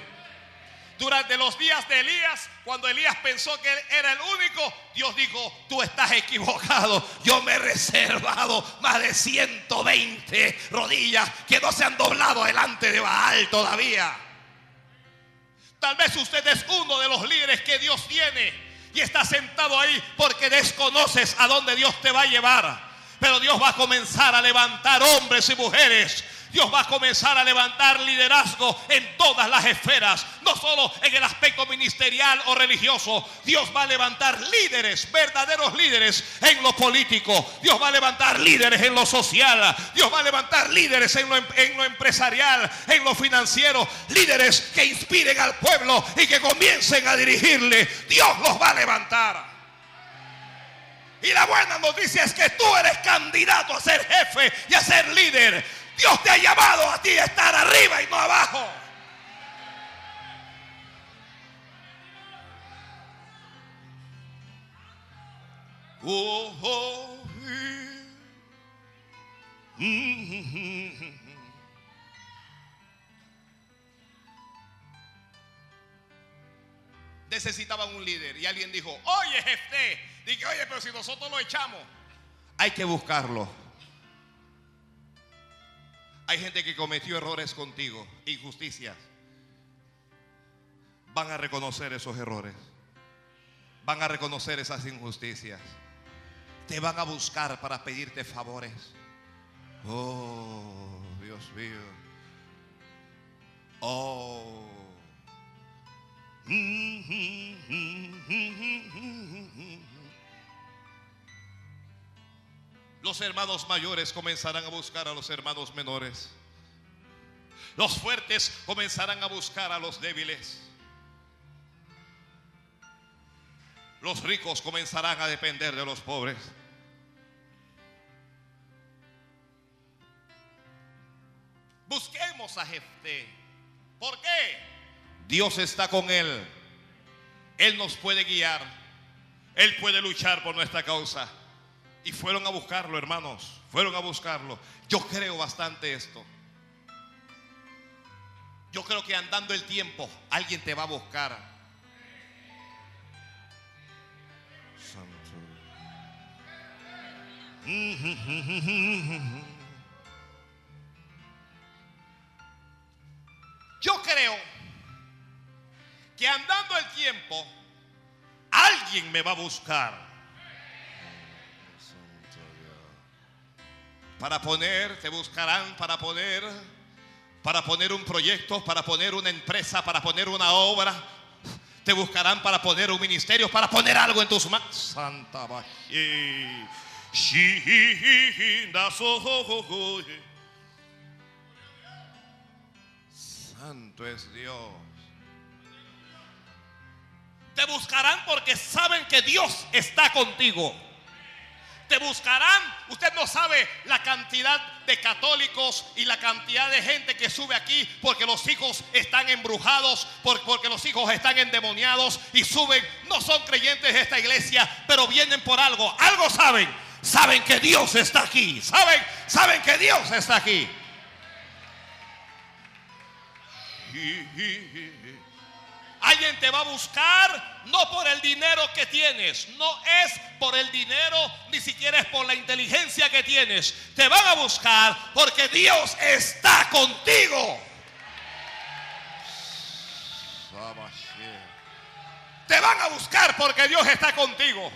Durante los días de Elías, cuando Elías pensó que era el único, Dios dijo, tú estás equivocado. Yo me he reservado más de 120 rodillas que no se han doblado delante de Baal todavía. Tal vez usted es uno de los líderes que Dios tiene y está sentado ahí porque desconoces a dónde Dios te va a llevar. Pero Dios va a comenzar a levantar hombres y mujeres Dios va a comenzar a levantar liderazgo en todas las esferas, no solo en el aspecto ministerial o religioso. Dios va a levantar líderes, verdaderos líderes en lo político. Dios va a levantar líderes en lo social. Dios va a levantar líderes en lo, lo empresarial, en lo financiero. Líderes que inspiren al pueblo y que comiencen a dirigirle. Dios los va a levantar. Y la buena noticia es que tú eres candidato a ser jefe y a ser líder. Dios te ha llamado a ti a estar arriba y no abajo. Oh, Necesitaban un líder y alguien dijo, oye jefe Dije, oye, pero si nosotros lo echamos, hay que buscarlo. Hay gente que cometió errores contigo, injusticias. Van a reconocer esos errores. Van a reconocer esas injusticias. Te van a buscar para pedirte favores. Oh, Dios mío. Oh. Los hermanos mayores comenzarán a buscar a los hermanos menores. Los fuertes comenzarán a buscar a los débiles. Los ricos comenzarán a depender de los pobres. Busquemos a Jefté. ¿Por qué? Dios está con él. Él nos puede guiar. Él puede luchar por nuestra causa. Y fueron a buscarlo, hermanos. Fueron a buscarlo. Yo creo bastante esto. Yo creo que andando el tiempo, alguien te va a buscar. Santo. Yo creo que andando el tiempo, alguien me va a buscar. Para poner, te buscarán para poner, para poner un proyecto, para poner una empresa, para poner una obra. Te buscarán para poner un ministerio, para poner algo en tus manos. Santa. Santo es Dios. Te buscarán porque saben que Dios está contigo. Te buscarán. Usted no sabe la cantidad de católicos y la cantidad de gente que sube aquí porque los hijos están embrujados, porque los hijos están endemoniados y suben. No son creyentes de esta iglesia, pero vienen por algo. Algo saben. Saben que Dios está aquí. Saben, saben que Dios está aquí. Alguien te va a buscar no por el dinero que tienes, no es por el dinero, ni siquiera es por la inteligencia que tienes. Te van a buscar porque Dios está contigo. Te van a buscar porque Dios está contigo.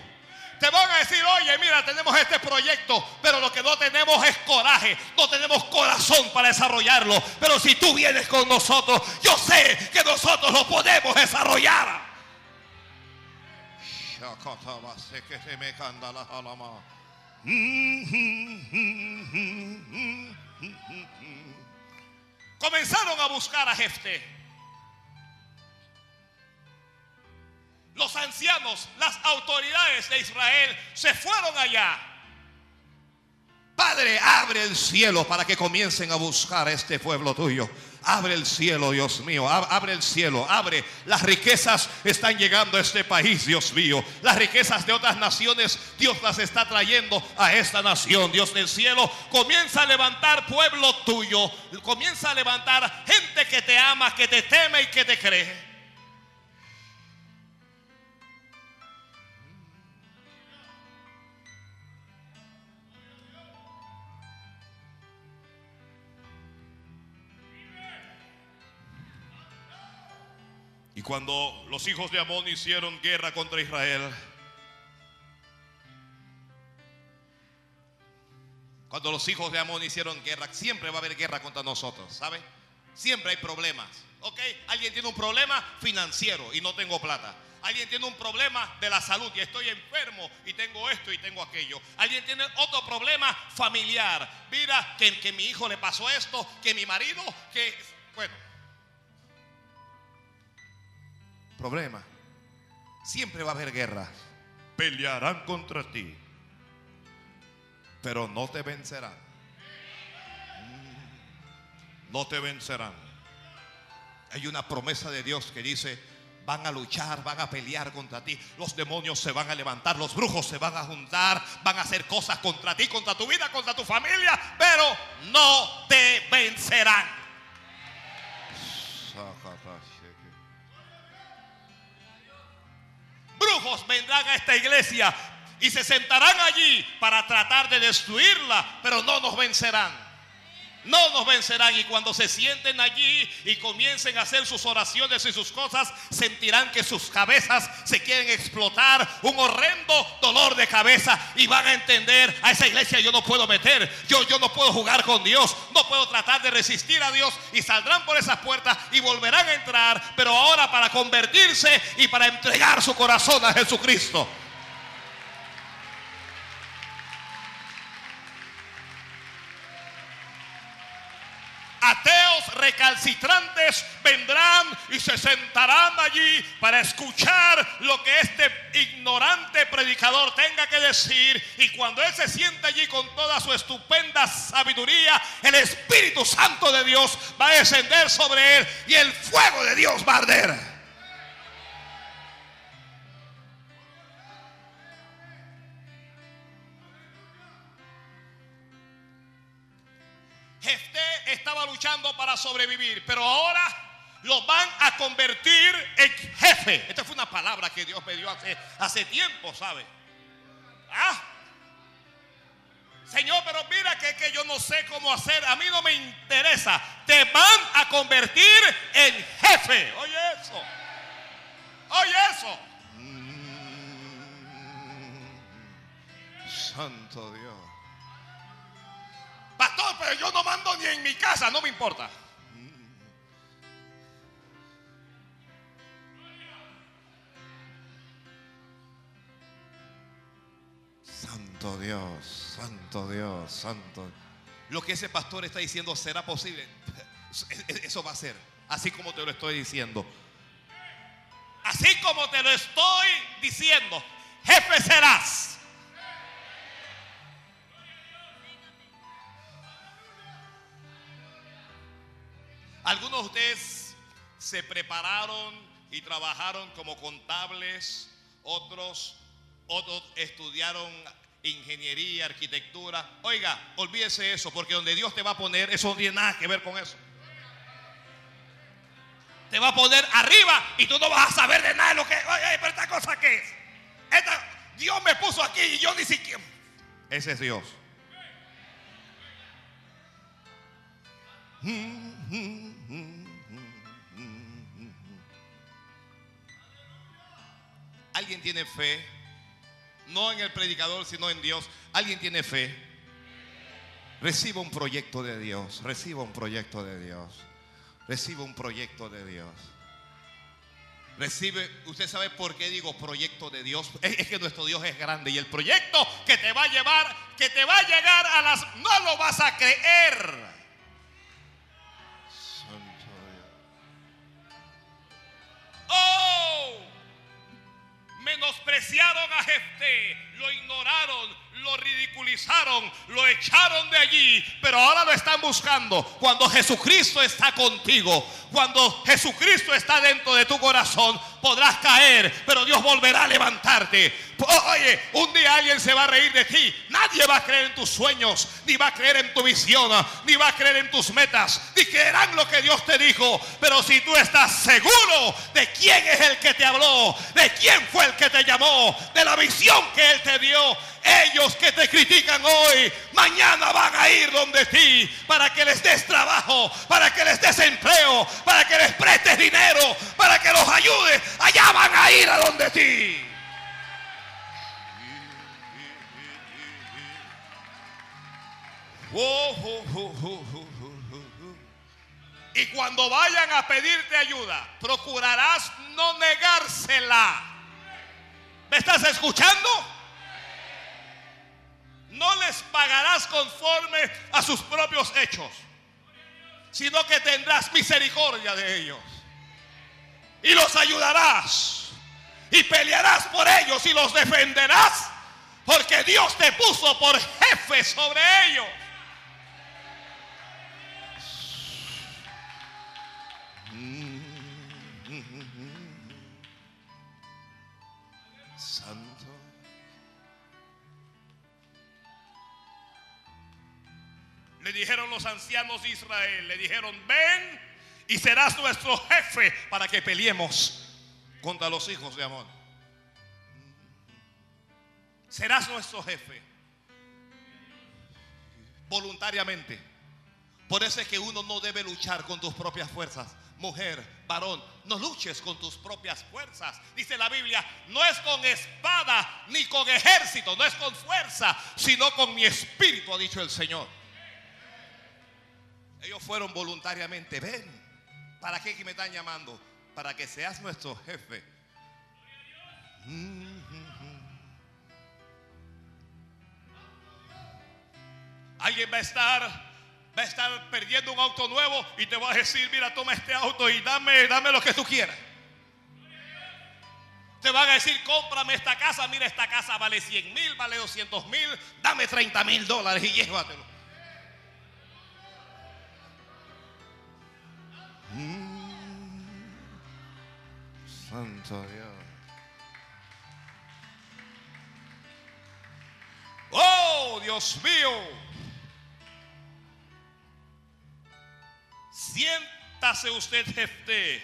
Te van a decir, oye, mira, tenemos este proyecto, pero lo que no tenemos es coraje, no tenemos corazón para desarrollarlo. Pero si tú vienes con nosotros, yo sé que nosotros lo podemos desarrollar. Comenzaron a buscar a Jefte. Los ancianos, las autoridades de Israel se fueron allá. Padre, abre el cielo para que comiencen a buscar a este pueblo tuyo. Abre el cielo, Dios mío. Abre el cielo. Abre. Las riquezas están llegando a este país, Dios mío. Las riquezas de otras naciones, Dios las está trayendo a esta nación. Dios del cielo, comienza a levantar pueblo tuyo. Comienza a levantar gente que te ama, que te teme y que te cree. Y cuando los hijos de Amón hicieron guerra contra Israel, cuando los hijos de Amón hicieron guerra, siempre va a haber guerra contra nosotros, ¿sabe? Siempre hay problemas. ¿Ok? Alguien tiene un problema financiero y no tengo plata. Alguien tiene un problema de la salud y estoy enfermo y tengo esto y tengo aquello. Alguien tiene otro problema familiar. Mira que, que mi hijo le pasó esto, que mi marido, que... Bueno, problema. Siempre va a haber guerra. Pelearán contra ti, pero no te vencerán. Mm. No te vencerán. Hay una promesa de Dios que dice, van a luchar, van a pelear contra ti. Los demonios se van a levantar, los brujos se van a juntar, van a hacer cosas contra ti, contra tu vida, contra tu familia, pero no te vencerán. Brujos vendrán a esta iglesia y se sentarán allí para tratar de destruirla, pero no nos vencerán. No nos vencerán. Y cuando se sienten allí y comiencen a hacer sus oraciones y sus cosas, sentirán que sus cabezas se quieren explotar, un horrendo dolor de cabeza. Y van a entender, a esa iglesia yo no puedo meter, yo, yo no puedo jugar con Dios, no puedo tratar de resistir a Dios. Y saldrán por esas puertas y volverán a entrar, pero ahora para convertirse y para entregar su corazón a Jesucristo. Ateos recalcitrantes vendrán y se sentarán allí para escuchar lo que este ignorante predicador tenga que decir. Y cuando él se sienta allí con toda su estupenda sabiduría, el Espíritu Santo de Dios va a descender sobre él y el fuego de Dios va a arder. Jefté estaba luchando para sobrevivir, pero ahora lo van a convertir en jefe. Esta fue una palabra que Dios me dio hace, hace tiempo, ¿sabe? Ah. Señor, pero mira que, que yo no sé cómo hacer. A mí no me interesa. Te van a convertir en jefe. Oye eso. Oye eso. Santo Dios. Pastor, pero yo no mando ni en mi casa. No me importa. Santo Dios, Santo Dios, Santo. Lo que ese pastor está diciendo será posible. Eso va a ser. Así como te lo estoy diciendo. Así como te lo estoy diciendo. Jefe serás. Algunos de ustedes se prepararon y trabajaron como contables, otros, otros estudiaron ingeniería, arquitectura. Oiga, olvídese eso, porque donde Dios te va a poner, eso no tiene nada que ver con eso. Te va a poner arriba y tú no vas a saber de nada de lo que. Oye, pero esta cosa qué es. Esta, Dios me puso aquí y yo ni siquiera. Ese es Dios. Alguien tiene fe, no en el predicador, sino en Dios. Alguien tiene fe. Reciba un proyecto de Dios, reciba un proyecto de Dios, reciba un proyecto de Dios. Recibe, usted sabe por qué digo proyecto de Dios. Es, que nuestro Dios es grande y el proyecto que te va a llevar, que te va a llegar a las, no lo vas a creer. Santo. Oh, menospreciaron a Jefté, lo ignoraron, lo ridiculizaron, lo echaron de allí, pero ahora lo están buscando. Cuando Jesucristo está contigo, cuando Jesucristo está dentro de tu corazón, podrás caer, pero Dios volverá a levantarte. Oye, un día alguien se va a reír de ti. Nadie va a creer en tus sueños, ni va a creer en tu visión, ni va a creer en tus metas, ni creerán lo que Dios te dijo. Pero si tú estás seguro de quién es el que te habló, de quién fue el que te llamó, de la visión que Él te dio, ellos que te critican hoy, mañana van a ir donde ti para que les des trabajo, para que les des empleo, para que les prestes dinero, para que los ayudes. Allá van a ir a donde ti. Y cuando vayan a pedirte ayuda, procurarás no negársela. ¿Me estás escuchando? No les pagarás conforme a sus propios hechos, sino que tendrás misericordia de ellos. Y los ayudarás. Y pelearás por ellos y los defenderás. Porque Dios te puso por jefe sobre ellos. Le dijeron los ancianos de Israel, le dijeron, ven y serás nuestro jefe para que peleemos contra los hijos de Amón. Serás nuestro jefe voluntariamente. Por eso es que uno no debe luchar con tus propias fuerzas. Mujer, varón, no luches con tus propias fuerzas. Dice la Biblia, no es con espada ni con ejército, no es con fuerza, sino con mi espíritu, ha dicho el Señor. Ellos fueron voluntariamente. Ven, ¿para qué que me están llamando? Para que seas nuestro jefe. Alguien va a estar, va a estar perdiendo un auto nuevo y te va a decir, mira, toma este auto y dame, dame lo que tú quieras. Te van a decir, cómprame esta casa, mira, esta casa vale 100 mil, vale 200 mil, dame 30 mil dólares y llévatelo. Santo Dios. Oh, Dios mío. Siéntase usted, jefe.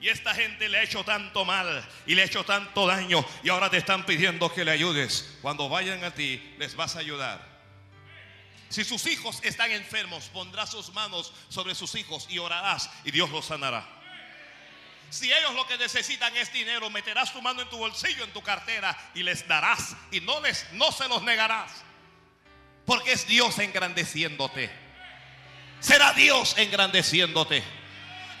Y esta gente le ha hecho tanto mal y le ha hecho tanto daño y ahora te están pidiendo que le ayudes. Cuando vayan a ti, les vas a ayudar. Si sus hijos están enfermos, pondrás sus manos sobre sus hijos y orarás y Dios los sanará. Si ellos lo que necesitan es dinero, meterás tu mano en tu bolsillo, en tu cartera y les darás y no les no se los negarás. Porque es Dios engrandeciéndote. Será Dios engrandeciéndote.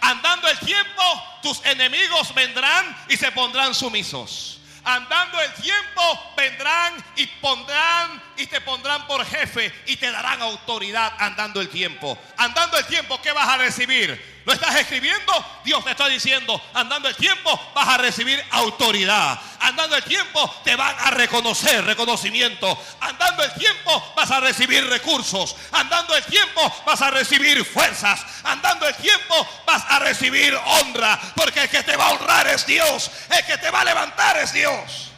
Andando el tiempo, tus enemigos vendrán y se pondrán sumisos. Andando el tiempo, vendrán y pondrán y te pondrán por jefe y te darán autoridad andando el tiempo. Andando el tiempo, ¿qué vas a recibir? ¿Lo estás escribiendo? Dios te está diciendo, andando el tiempo vas a recibir autoridad. Andando el tiempo te van a reconocer reconocimiento. Andando el tiempo vas a recibir recursos. Andando el tiempo vas a recibir fuerzas. Andando el tiempo vas a recibir honra. Porque el que te va a honrar es Dios. El que te va a levantar es Dios.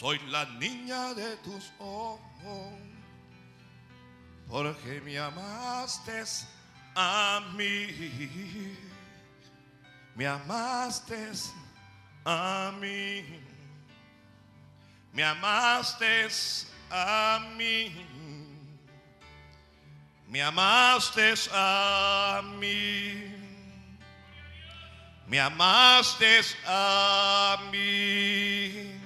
Soy la niña de tus ojos, porque me amaste a mí. Me amaste a mí. Me amaste a mí. Me amaste a mí. Me amaste a mí.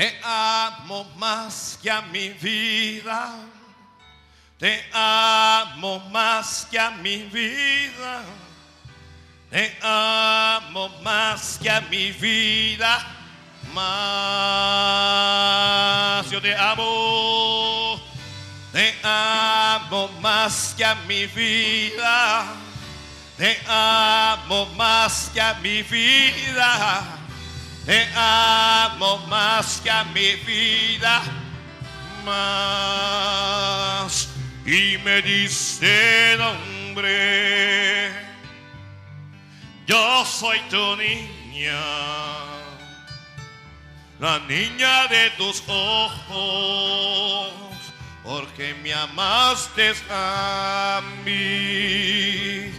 Te amo más que a mi vida. Te amo más que a mi vida. Te amo más que a mi vida. Más yo te amo. Te amo más que a mi vida. Te amo más que a mi vida. Te amo más que a mi vida. Más. Y me diste nombre. Yo soy tu niña. La niña de tus ojos porque me amaste a mí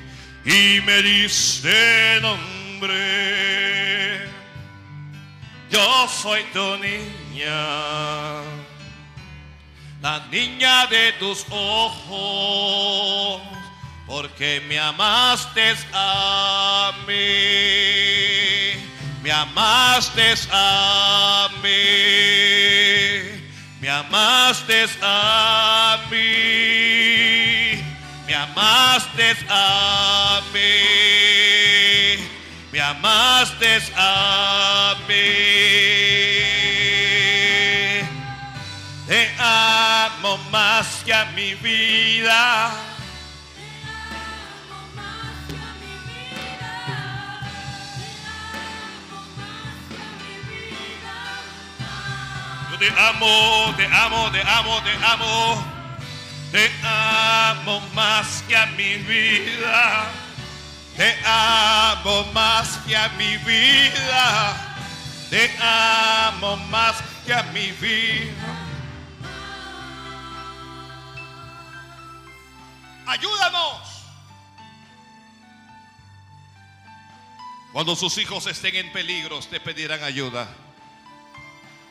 y me diste nombre. Yo soy tu niña, la niña de tus ojos, porque me amaste a mí, me amaste a mí me amaste a mí, me amaste a mí, me amaste a mí. Te amo más que a mi vida. Yo te amo, te amo, te amo, te amo. Te amo más que a mi vida. Te amo más que a mi vida. Te amo más que a mi vida. Ayúdanos. Cuando sus hijos estén en peligros, te pedirán ayuda.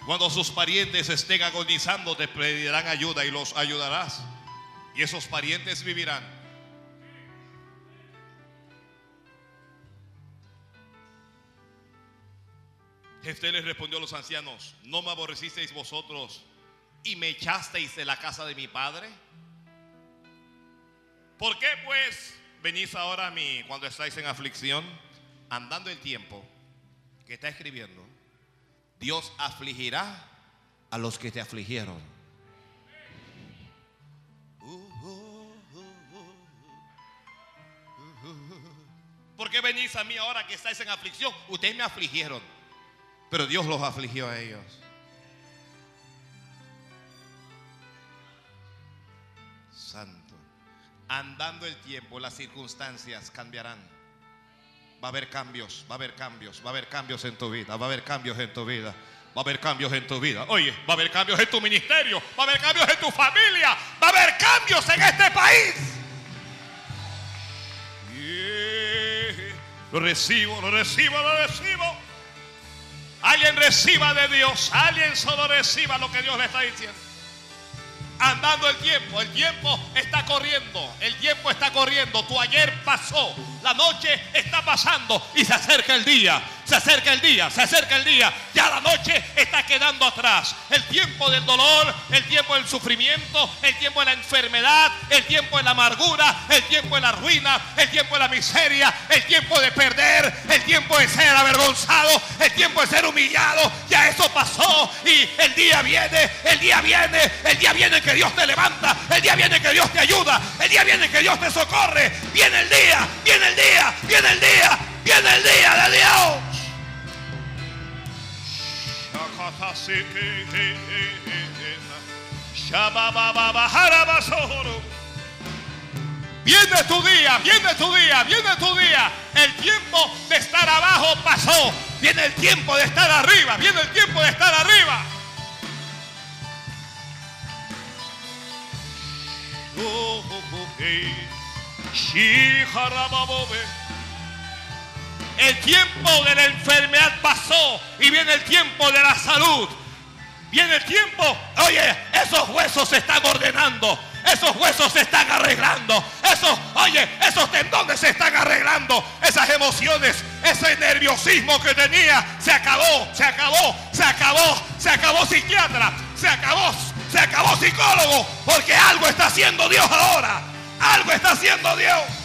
Cuando sus parientes estén agonizando, te pedirán ayuda y los ayudarás. Y esos parientes vivirán. Jefté les respondió a los ancianos, ¿no me aborrecisteis vosotros y me echasteis de la casa de mi padre? ¿Por qué pues venís ahora a mí cuando estáis en aflicción? Andando el tiempo que está escribiendo, Dios afligirá a los que te afligieron. ¿Por qué venís a mí ahora que estáis en aflicción? Ustedes me afligieron, pero Dios los afligió a ellos. Santo. Andando el tiempo, las circunstancias cambiarán. Va a haber cambios, va a haber cambios, va a haber cambios en tu vida, va a haber cambios en tu vida. Va a haber cambios en tu vida. Oye, va a haber cambios en tu ministerio, va a haber cambios en tu familia, va a haber cambios en este país. Lo recibo, lo recibo, lo recibo. Alguien reciba de Dios. Alguien solo reciba lo que Dios le está diciendo. Andando el tiempo, el tiempo está corriendo, el tiempo está corriendo. Tu ayer pasó, la noche está pasando y se acerca el día, se acerca el día, se acerca el día. Ya la noche está quedando atrás. El tiempo del dolor, el tiempo del sufrimiento, el tiempo de la enfermedad, el tiempo de la amargura, el tiempo de la ruina, el tiempo de la miseria, el tiempo de perder, el tiempo de ser avergonzado, el tiempo de ser humillado. Ya eso pasó y el día viene, el día viene, el día viene que Dios te levanta, el día viene que Dios te ayuda, el día viene que Dios te socorre. Viene el día, viene el día, viene el día, viene el día de Dios. Viene tu día, viene tu día, viene tu día. El tiempo de estar abajo pasó. Viene el tiempo de estar arriba, viene el tiempo de estar arriba. Oh, oh, oh. El tiempo de la enfermedad pasó y viene el tiempo de la salud. Viene el tiempo, oye, esos huesos se están ordenando, esos huesos se están arreglando, esos, oye, esos tendones se están arreglando, esas emociones, ese nerviosismo que tenía, se acabó, se acabó, se acabó, se acabó psiquiatra, se acabó, se acabó psicólogo, porque algo está haciendo Dios ahora, algo está haciendo Dios.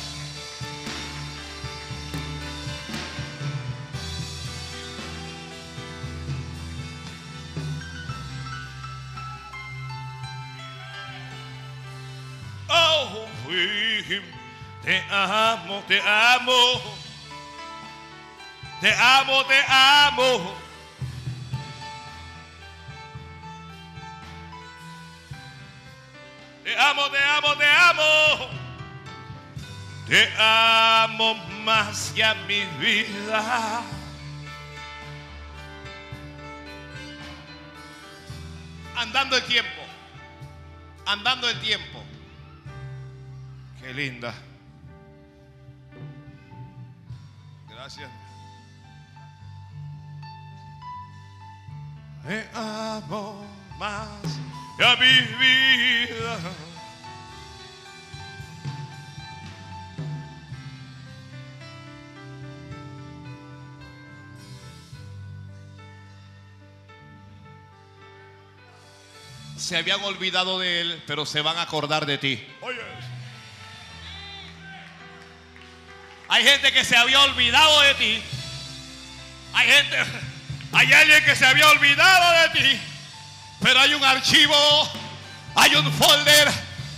Oh, oui, te amo, te amo. Te amo, te amo. Te amo, te amo, te amo. Te amo más que a mi vida. Andando el tiempo. Andando el tiempo. Qué linda. Gracias. Me amo más que a mi vida. Se habían olvidado de él, pero se van a acordar de ti. Hay gente que se había olvidado de ti. Hay gente, hay alguien que se había olvidado de ti. Pero hay un archivo, hay un folder,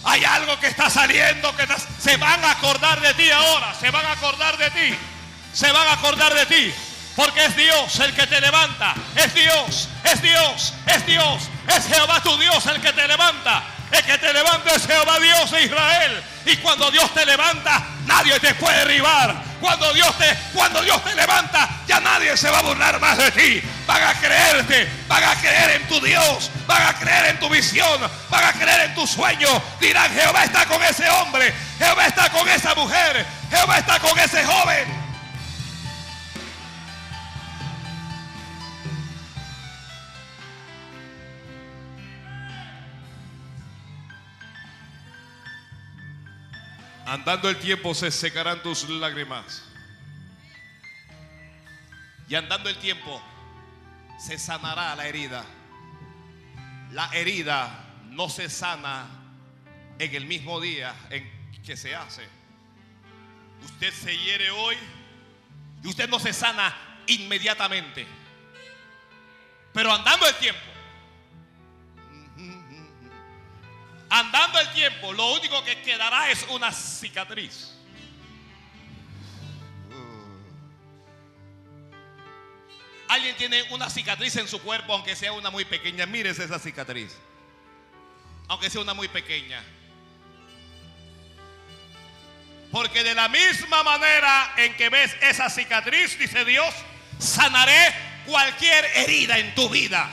hay algo que está saliendo que está- se van a acordar de ti ahora, se van a acordar de ti. Se van a acordar de ti. Porque es Dios el que te levanta. Es Dios, es Dios, es Dios. Es Jehová tu Dios el que te levanta. El que te levanta es Jehová Dios de Israel. Y cuando Dios te levanta, nadie te puede derribar. Cuando Dios te, cuando Dios te levanta, ya nadie se va a burlar más de ti. Van a creerte, van a creer en tu Dios, van a creer en tu visión, van a creer en tu sueño. Dirán, Jehová está con ese hombre, Jehová está con esa mujer, Jehová está con ese joven. Andando el tiempo se secarán tus lágrimas. Y andando el tiempo se sanará la herida. La herida no se sana en el mismo día en que se hace. Usted se hiere hoy y usted no se sana inmediatamente. Pero andando el tiempo, andando el tiempo, lo único que quedará es una cicatriz. Alguien tiene una cicatriz en su cuerpo, aunque sea una muy pequeña. Mírese esa cicatriz. Aunque sea una muy pequeña. Porque de la misma manera en que ves esa cicatriz, dice Dios, sanaré cualquier herida en tu vida.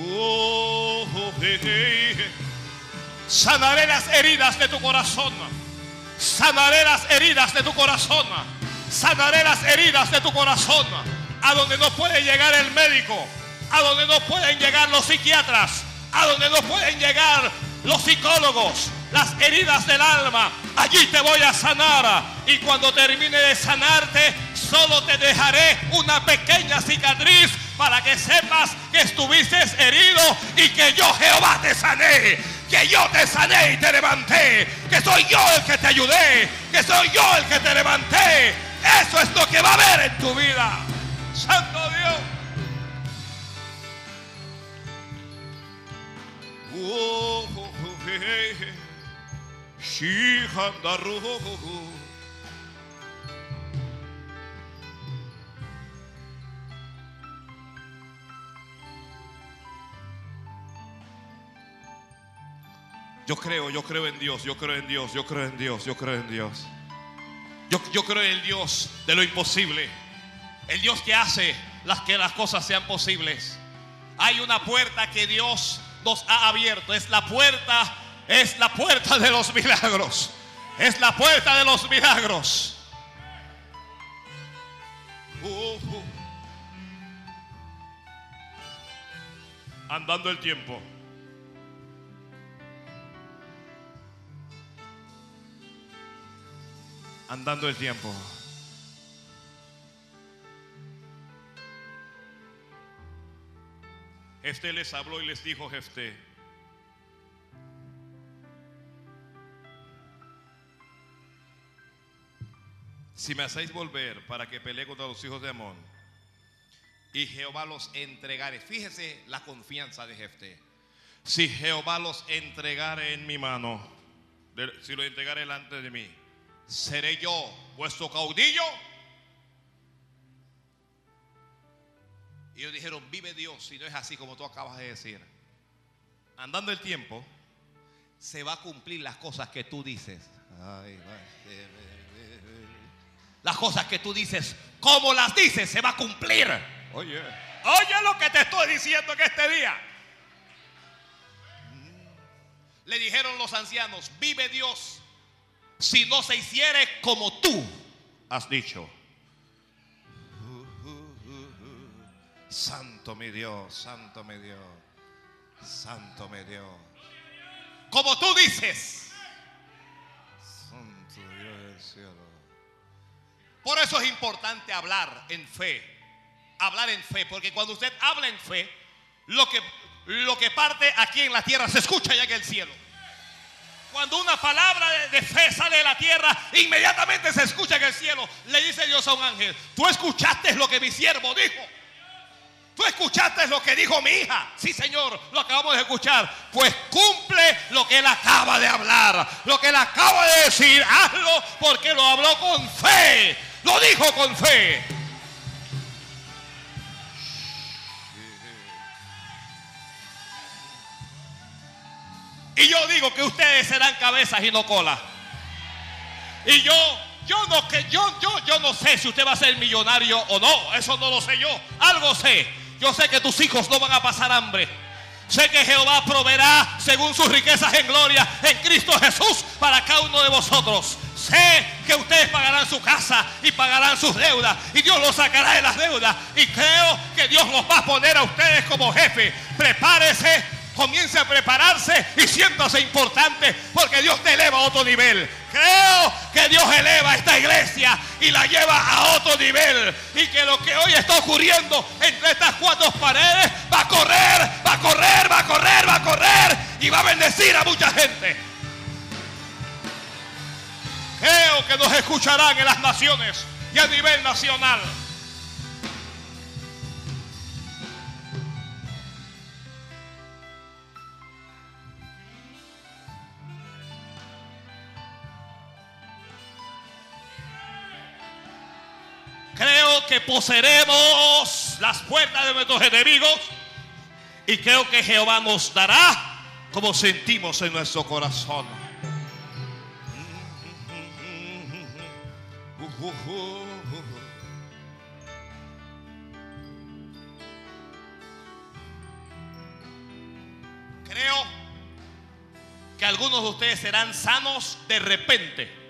Oh. Sanaré las heridas de tu corazón. Sanaré las heridas de tu corazón. Sanaré las heridas de tu corazón. A donde no puede llegar el médico. A donde no pueden llegar los psiquiatras. A donde no pueden llegar los psicólogos. Las heridas del alma. Allí te voy a sanar. Y cuando termine de sanarte, solo te dejaré una pequeña cicatriz para que sepas que estuviste herido y que yo Jehová te sané, que yo te sané y te levanté, que soy yo el que te ayudé, que soy yo el que te levanté. Eso es lo que va a haber en tu vida. Santo Dios. Oh, oh, oh, hey, hey, Yo creo, yo creo en Dios, yo creo en Dios, yo creo en Dios, yo creo en Dios. Yo, yo creo en el Dios de lo imposible. El Dios que hace las que las cosas sean posibles. Hay una puerta que Dios nos ha abierto. Es la puerta, es la puerta de los milagros. Es la puerta de los milagros. Uh, uh. Andando el tiempo. Andando el tiempo. Este les habló y les dijo, Jefté, si me hacéis volver para que pelee contra los hijos de Amón, y Jehová los entregare, fíjese la confianza de Jefté, si Jehová los entregare en mi mano, si los entregare delante de mí, seré yo vuestro caudillo. Y ellos dijeron, vive Dios, si no es así como tú acabas de decir. Andando el tiempo, se va a cumplir las cosas que tú dices. Eh, eh, eh, Las cosas que tú dices, como las dices, se va a cumplir. Oye, Oye lo que te estoy diciendo en este día. Le dijeron los ancianos, vive Dios, si no se hiciere como tú has dicho. santo mi Dios, santo mi Dios, santo mi Dios, Como tú dices. santo Dios. Por eso es importante hablar en fe. Hablar en fe, porque cuando usted habla en fe, lo que, lo que parte aquí en la tierra se escucha ya en el cielo. Cuando una palabra de, fe sale de la tierra, inmediatamente se escucha en el cielo. Le dice Dios a un ángel, tú escuchaste lo que mi siervo dijo. Tú escuchaste lo que dijo mi hija. Sí, Señor, lo acabamos de escuchar. Pues cumple lo que él acaba de hablar. Lo que él acaba de decir. Hazlo porque lo habló con fe. Lo dijo con fe. Y yo digo que ustedes serán cabezas y no cola. Y yo, yo no que yo, yo, yo no sé si usted va a ser millonario o no. Eso no lo sé yo. Algo sé. Yo sé que tus hijos no van a pasar hambre. Sé que Jehová proveerá según sus riquezas en gloria en Cristo Jesús para cada uno de vosotros. Sé que ustedes pagarán su casa y pagarán sus deudas y Dios los sacará de las deudas. Y creo que Dios los va a poner a ustedes como jefe. Prepárese, comience a prepararse y siéntase importante porque Dios te eleva a otro nivel. Creo que Dios eleva a esta iglesia y la lleva a otro nivel. Y que lo que hoy está ocurriendo entre estas cuatro paredes va a correr, va a correr, va a correr, va a correr y va a bendecir a mucha gente. Creo que nos escucharán en las naciones y a nivel nacional. Creo que poseeremos las puertas de nuestros enemigos y creo que Jehová nos dará como sentimos en nuestro corazón. Creo que algunos de ustedes serán sanos de repente.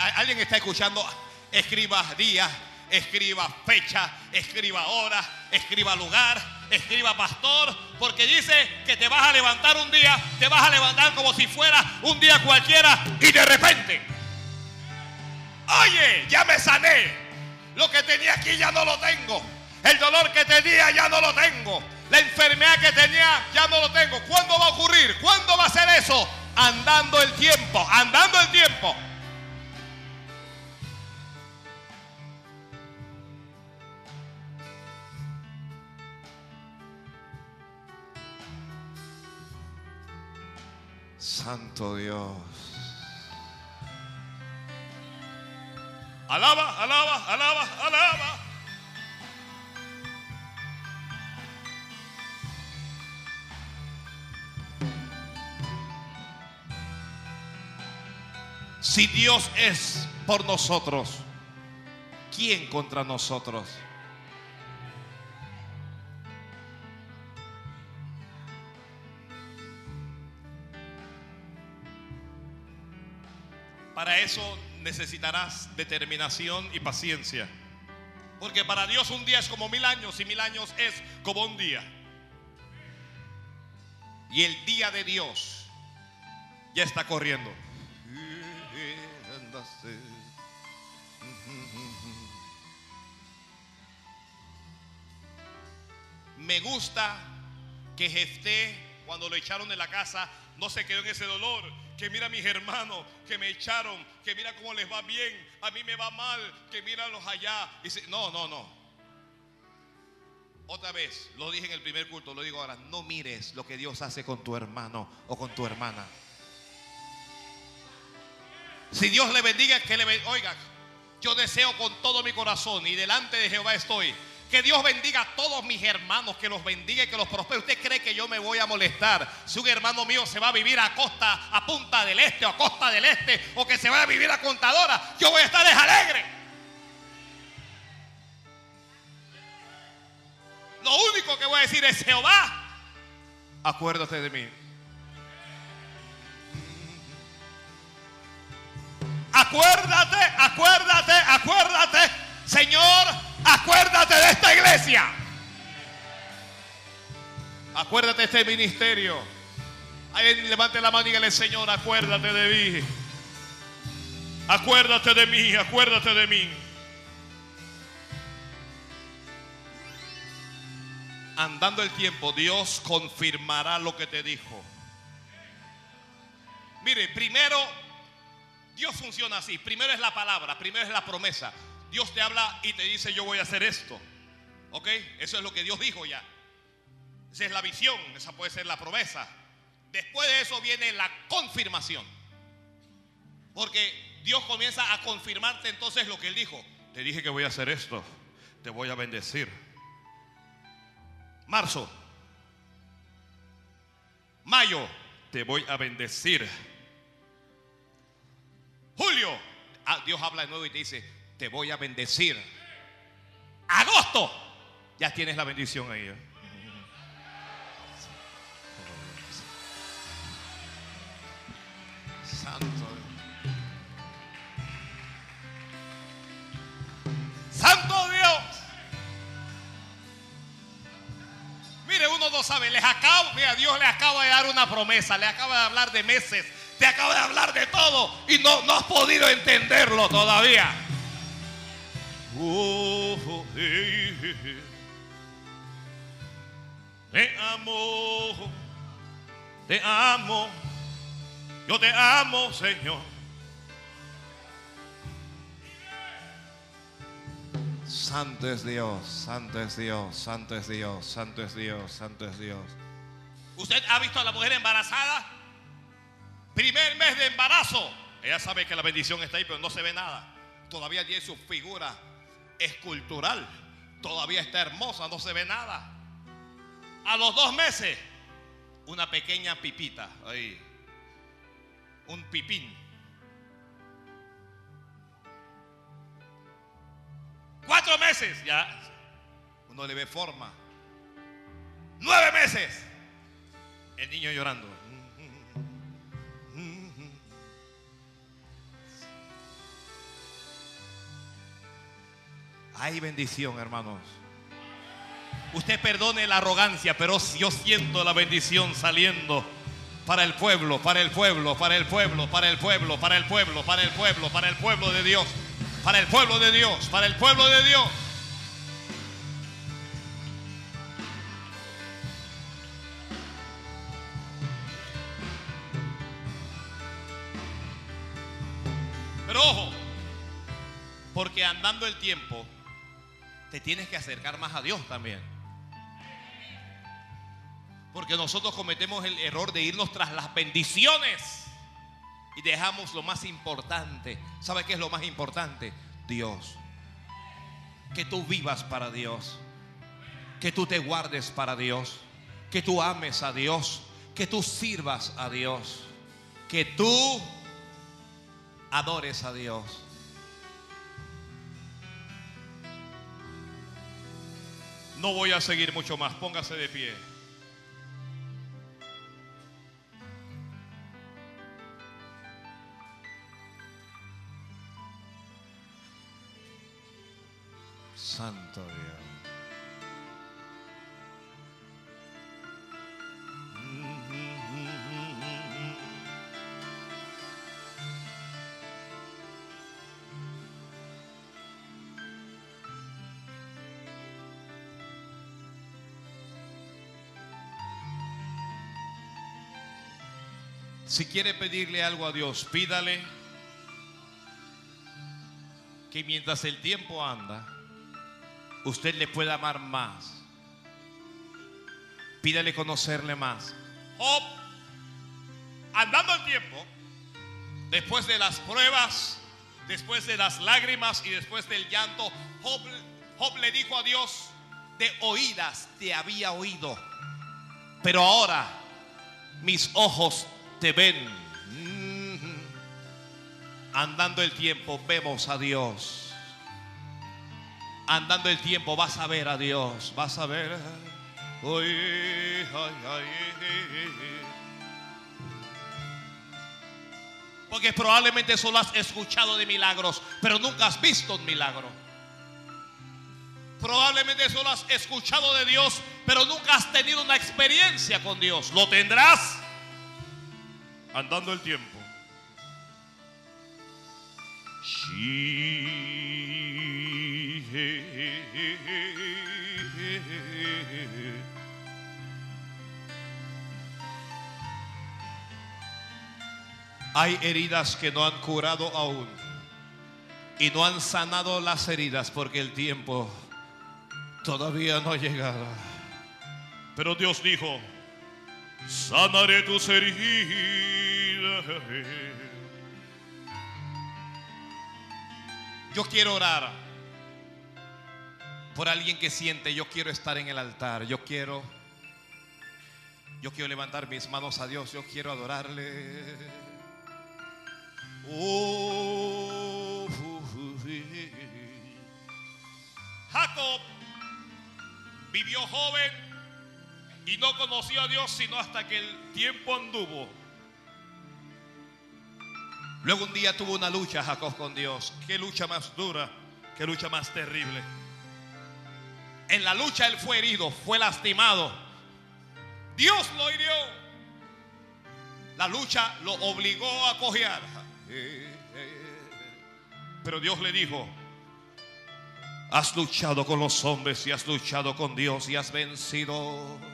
¿Alguien está escuchando? Escriba día, escriba fecha, escriba hora, escriba lugar, escriba pastor, porque dice que te vas a levantar un día, te vas a levantar como si fuera un día cualquiera y de repente, oye, ya me sané, lo que tenía aquí ya no lo tengo, el dolor que tenía ya no lo tengo, la enfermedad que tenía ya no lo tengo. ¿Cuándo va a ocurrir? ¿Cuándo va a ser eso? Andando el tiempo, andando el tiempo. Santo Dios. Alaba, alaba, alaba, alaba. Si Dios es por nosotros, ¿quién contra nosotros? Para eso necesitarás determinación y paciencia. Porque para Dios un día es como mil años y mil años es como un día. Y el día de Dios ya está corriendo. Me gusta que Jefté, cuando lo echaron de la casa, no se quedó en ese dolor. Que mira a mis hermanos que me echaron, que mira cómo les va bien, a mí me va mal, que míralos allá. Y no, no, no. Otra vez, lo dije en el primer culto, lo digo ahora, no mires lo que Dios hace con tu hermano o con tu hermana. Si Dios le bendiga, que le bendiga. Oiga, yo deseo con todo mi corazón y delante de Jehová estoy. Que Dios bendiga a todos mis hermanos, que los bendiga y que los prospere. ¿Usted cree que yo me voy a molestar si un hermano mío se va a vivir a costa, a punta del este o a costa del este, o que se va a vivir a contadora? Yo voy a estar alegre. Lo único que voy a decir es Jehová, acuérdate de mí. Acuérdate, acuérdate, acuérdate, Señor, acuérdate de esta iglesia. Acuérdate de este ministerio. Alguien levante la mano y dígale, Señor, acuérdate de mí. Acuérdate de mí, acuérdate de mí. Andando el tiempo, Dios confirmará lo que te dijo. Mire, primero Dios funciona así. Primero es la palabra, primero es la promesa. Dios te habla y te dice, yo voy a hacer esto. ¿Ok? Eso es lo que Dios dijo ya. Esa es la visión, esa puede ser la promesa. Después de eso viene la confirmación. Porque Dios comienza a confirmarte entonces lo que Él dijo. Te dije que voy a hacer esto. Te voy a bendecir. Marzo. Mayo. Te voy a bendecir. Julio, ah, Dios habla de nuevo y te dice, te voy a bendecir. Agosto, ya tienes la bendición ahí. ¿eh? Santo. Santo Dios. Mire, uno no sabe, les acabo, mira, Dios le acaba de dar una promesa, le acaba de hablar de meses, te acaba de hablar de todo y no, no has podido entenderlo todavía. Oh, eh, eh, eh. Te amo, te amo, yo te amo, Señor. Santo es Dios, santo es Dios, santo es Dios, santo es Dios, santo es Dios. ¿Usted ha visto a la mujer embarazada? Primer mes de embarazo. Ella sabe que la bendición está ahí, pero no se ve nada. Todavía tiene su figura escultural. Todavía está hermosa, no se ve nada. A los dos meses, una pequeña pipita ahí. Un pipín. Cuatro meses, ya. Uno le ve forma. Nueve meses. El niño llorando. Hay bendición, hermanos. Usted perdone la arrogancia, pero yo siento la bendición saliendo para el pueblo, para el pueblo, para el pueblo, para el pueblo, para el pueblo, para el pueblo, para el pueblo de Dios, para el pueblo de Dios, para el pueblo de Dios. Pero ojo, porque andando el tiempo, te tienes que acercar más a Dios también. Porque nosotros cometemos el error de irnos tras las bendiciones y dejamos lo más importante. ¿Sabe qué es lo más importante? Dios. Que tú vivas para Dios. Que tú te guardes para Dios. Que tú ames a Dios. Que tú sirvas a Dios. Que tú adores a Dios. No voy a seguir mucho más. Póngase de pie. Santo Dios. Si quiere pedirle algo a Dios, pídale que mientras el tiempo anda, usted le pueda amar más. Pídale conocerle más. Job, andando el tiempo, después de las pruebas, después de las lágrimas y después del llanto, Job, Job le dijo a Dios, de oídas te había oído, pero ahora mis ojos te ven. Andando el tiempo, vemos a Dios. Andando el tiempo, vas a ver a Dios. Vas a ver. Porque probablemente solo has escuchado de milagros, pero nunca has visto un milagro. Probablemente solo has escuchado de Dios, pero nunca has tenido una experiencia con Dios. ¿Lo tendrás? Andando el tiempo. Hay heridas que no han curado aún y no han sanado las heridas porque el tiempo todavía no ha llegado. Pero Dios dijo, sanaré tus heridas. Yo quiero orar por alguien que siente, yo quiero estar en el altar, yo quiero, yo quiero levantar mis manos a Dios, yo quiero adorarle. Oh, Jacob vivió joven y no conoció a Dios sino hasta que el tiempo anduvo. Luego un día tuvo una lucha Jacob con Dios. Qué lucha más dura, qué lucha más terrible. En la lucha él fue herido, fue lastimado. Dios lo hirió. La lucha lo obligó a cojear. Pero Dios le dijo, has luchado con los hombres y has luchado con Dios y has vencido.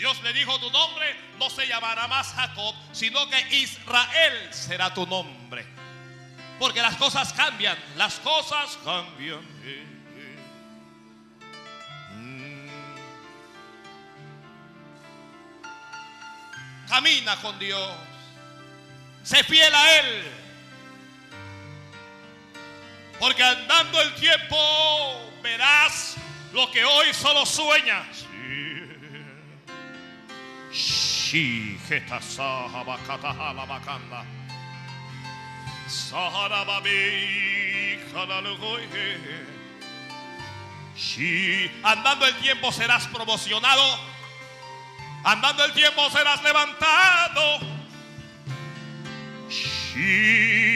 Dios le dijo, tu nombre no se llamará más Jacob, sino que Israel será tu nombre. Porque las cosas cambian, las cosas cambian. Camina con Dios. Sé fiel a Él. Porque andando el tiempo verás lo que hoy solo sueñas. Geta sahaba katahala bakanda. Sahara babi kanalugoye. Shi andando el tiempo serás promocionado. Andando el tiempo serás levantado. Shi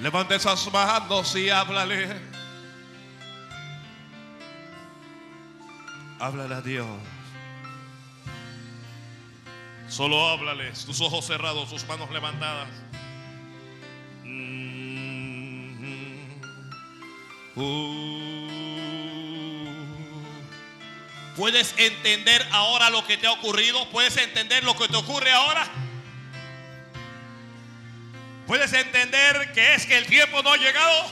Levante esas manos y háblale. Háblale a Dios. Solo háblale, tus ojos cerrados, tus manos levantadas. Mm-hmm. Uh. ¿Puedes entender ahora lo que te ha ocurrido? ¿Puedes entender lo que te ocurre ahora? ¿Puedes entender que es que el tiempo no ha llegado?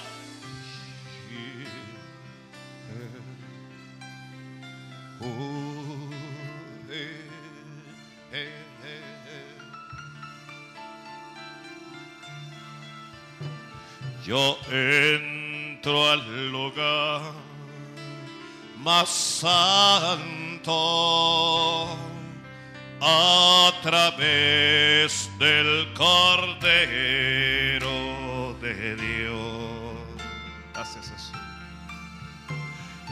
Yo entro al lugar más santo a través del Cordero de Dios.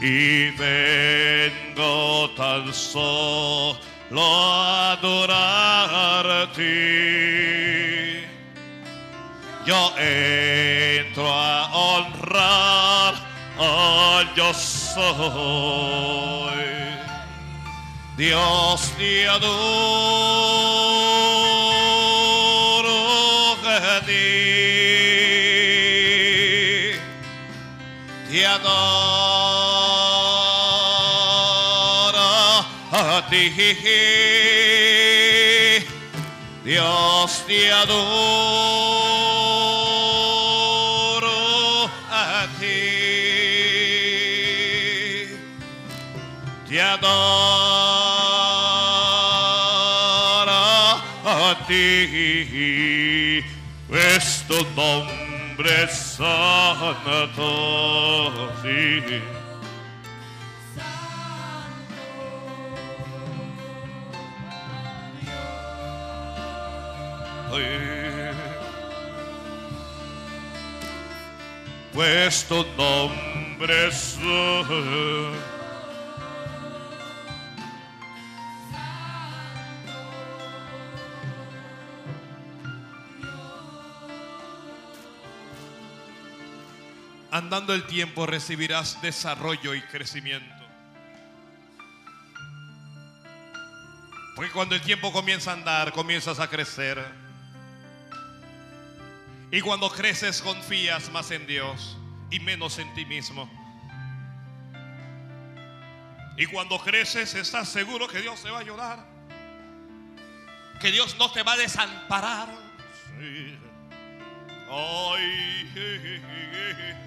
Y vengo tan solo a adorarte. Yo entro a honrar al yo soy. Dios te adoro a ti. Te adoro a ti. Dios te adoro a ti. Te adoro ti. Es nombre santo. Sí. Pues tu nombre es Andando el tiempo recibirás desarrollo y crecimiento. Porque cuando el tiempo comienza a andar, comienzas a crecer. Y cuando creces, confías más en Dios y menos en ti mismo. Y cuando creces, estás seguro que Dios te va a ayudar. Que Dios no te va a desamparar. Sí. Ay, je,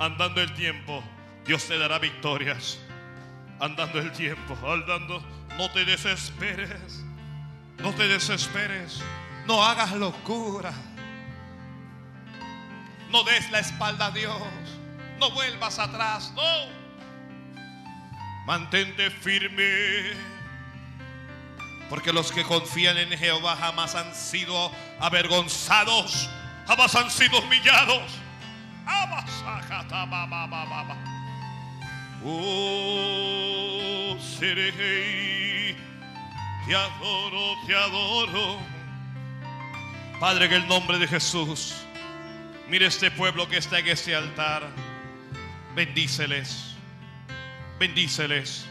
Andando el tiempo, Dios te dará victorias. Andando el tiempo, andando, no te desesperes. No te desesperes. No hagas locura. No des la espalda a Dios. No vuelvas atrás. No. Mantente firme. Porque los que confían en Jehová jamás han sido avergonzados. Jamás han sido humillados. Oh, seré. Te adoro, te adoro. Padre, en el nombre de Jesús, mire este pueblo que está en este altar. Bendíceles. Bendíceles.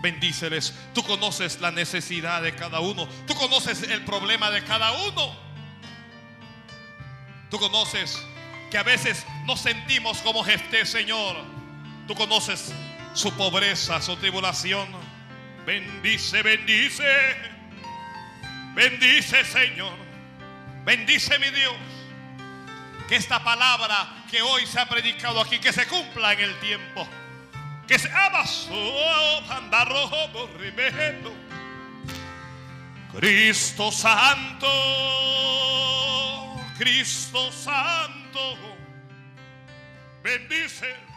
Bendíceles. Tú conoces la necesidad de cada uno. Tú conoces el problema de cada uno. Tú conoces que a veces nos sentimos como este Señor. Tú conoces su pobreza, su tribulación. Bendice, bendice. Bendice, Señor. Bendice, mi Dios. Que esta palabra que hoy se ha predicado aquí, que se cumpla en el tiempo. Que se rojo Cristo Santo, Cristo Santo, bendice, bendice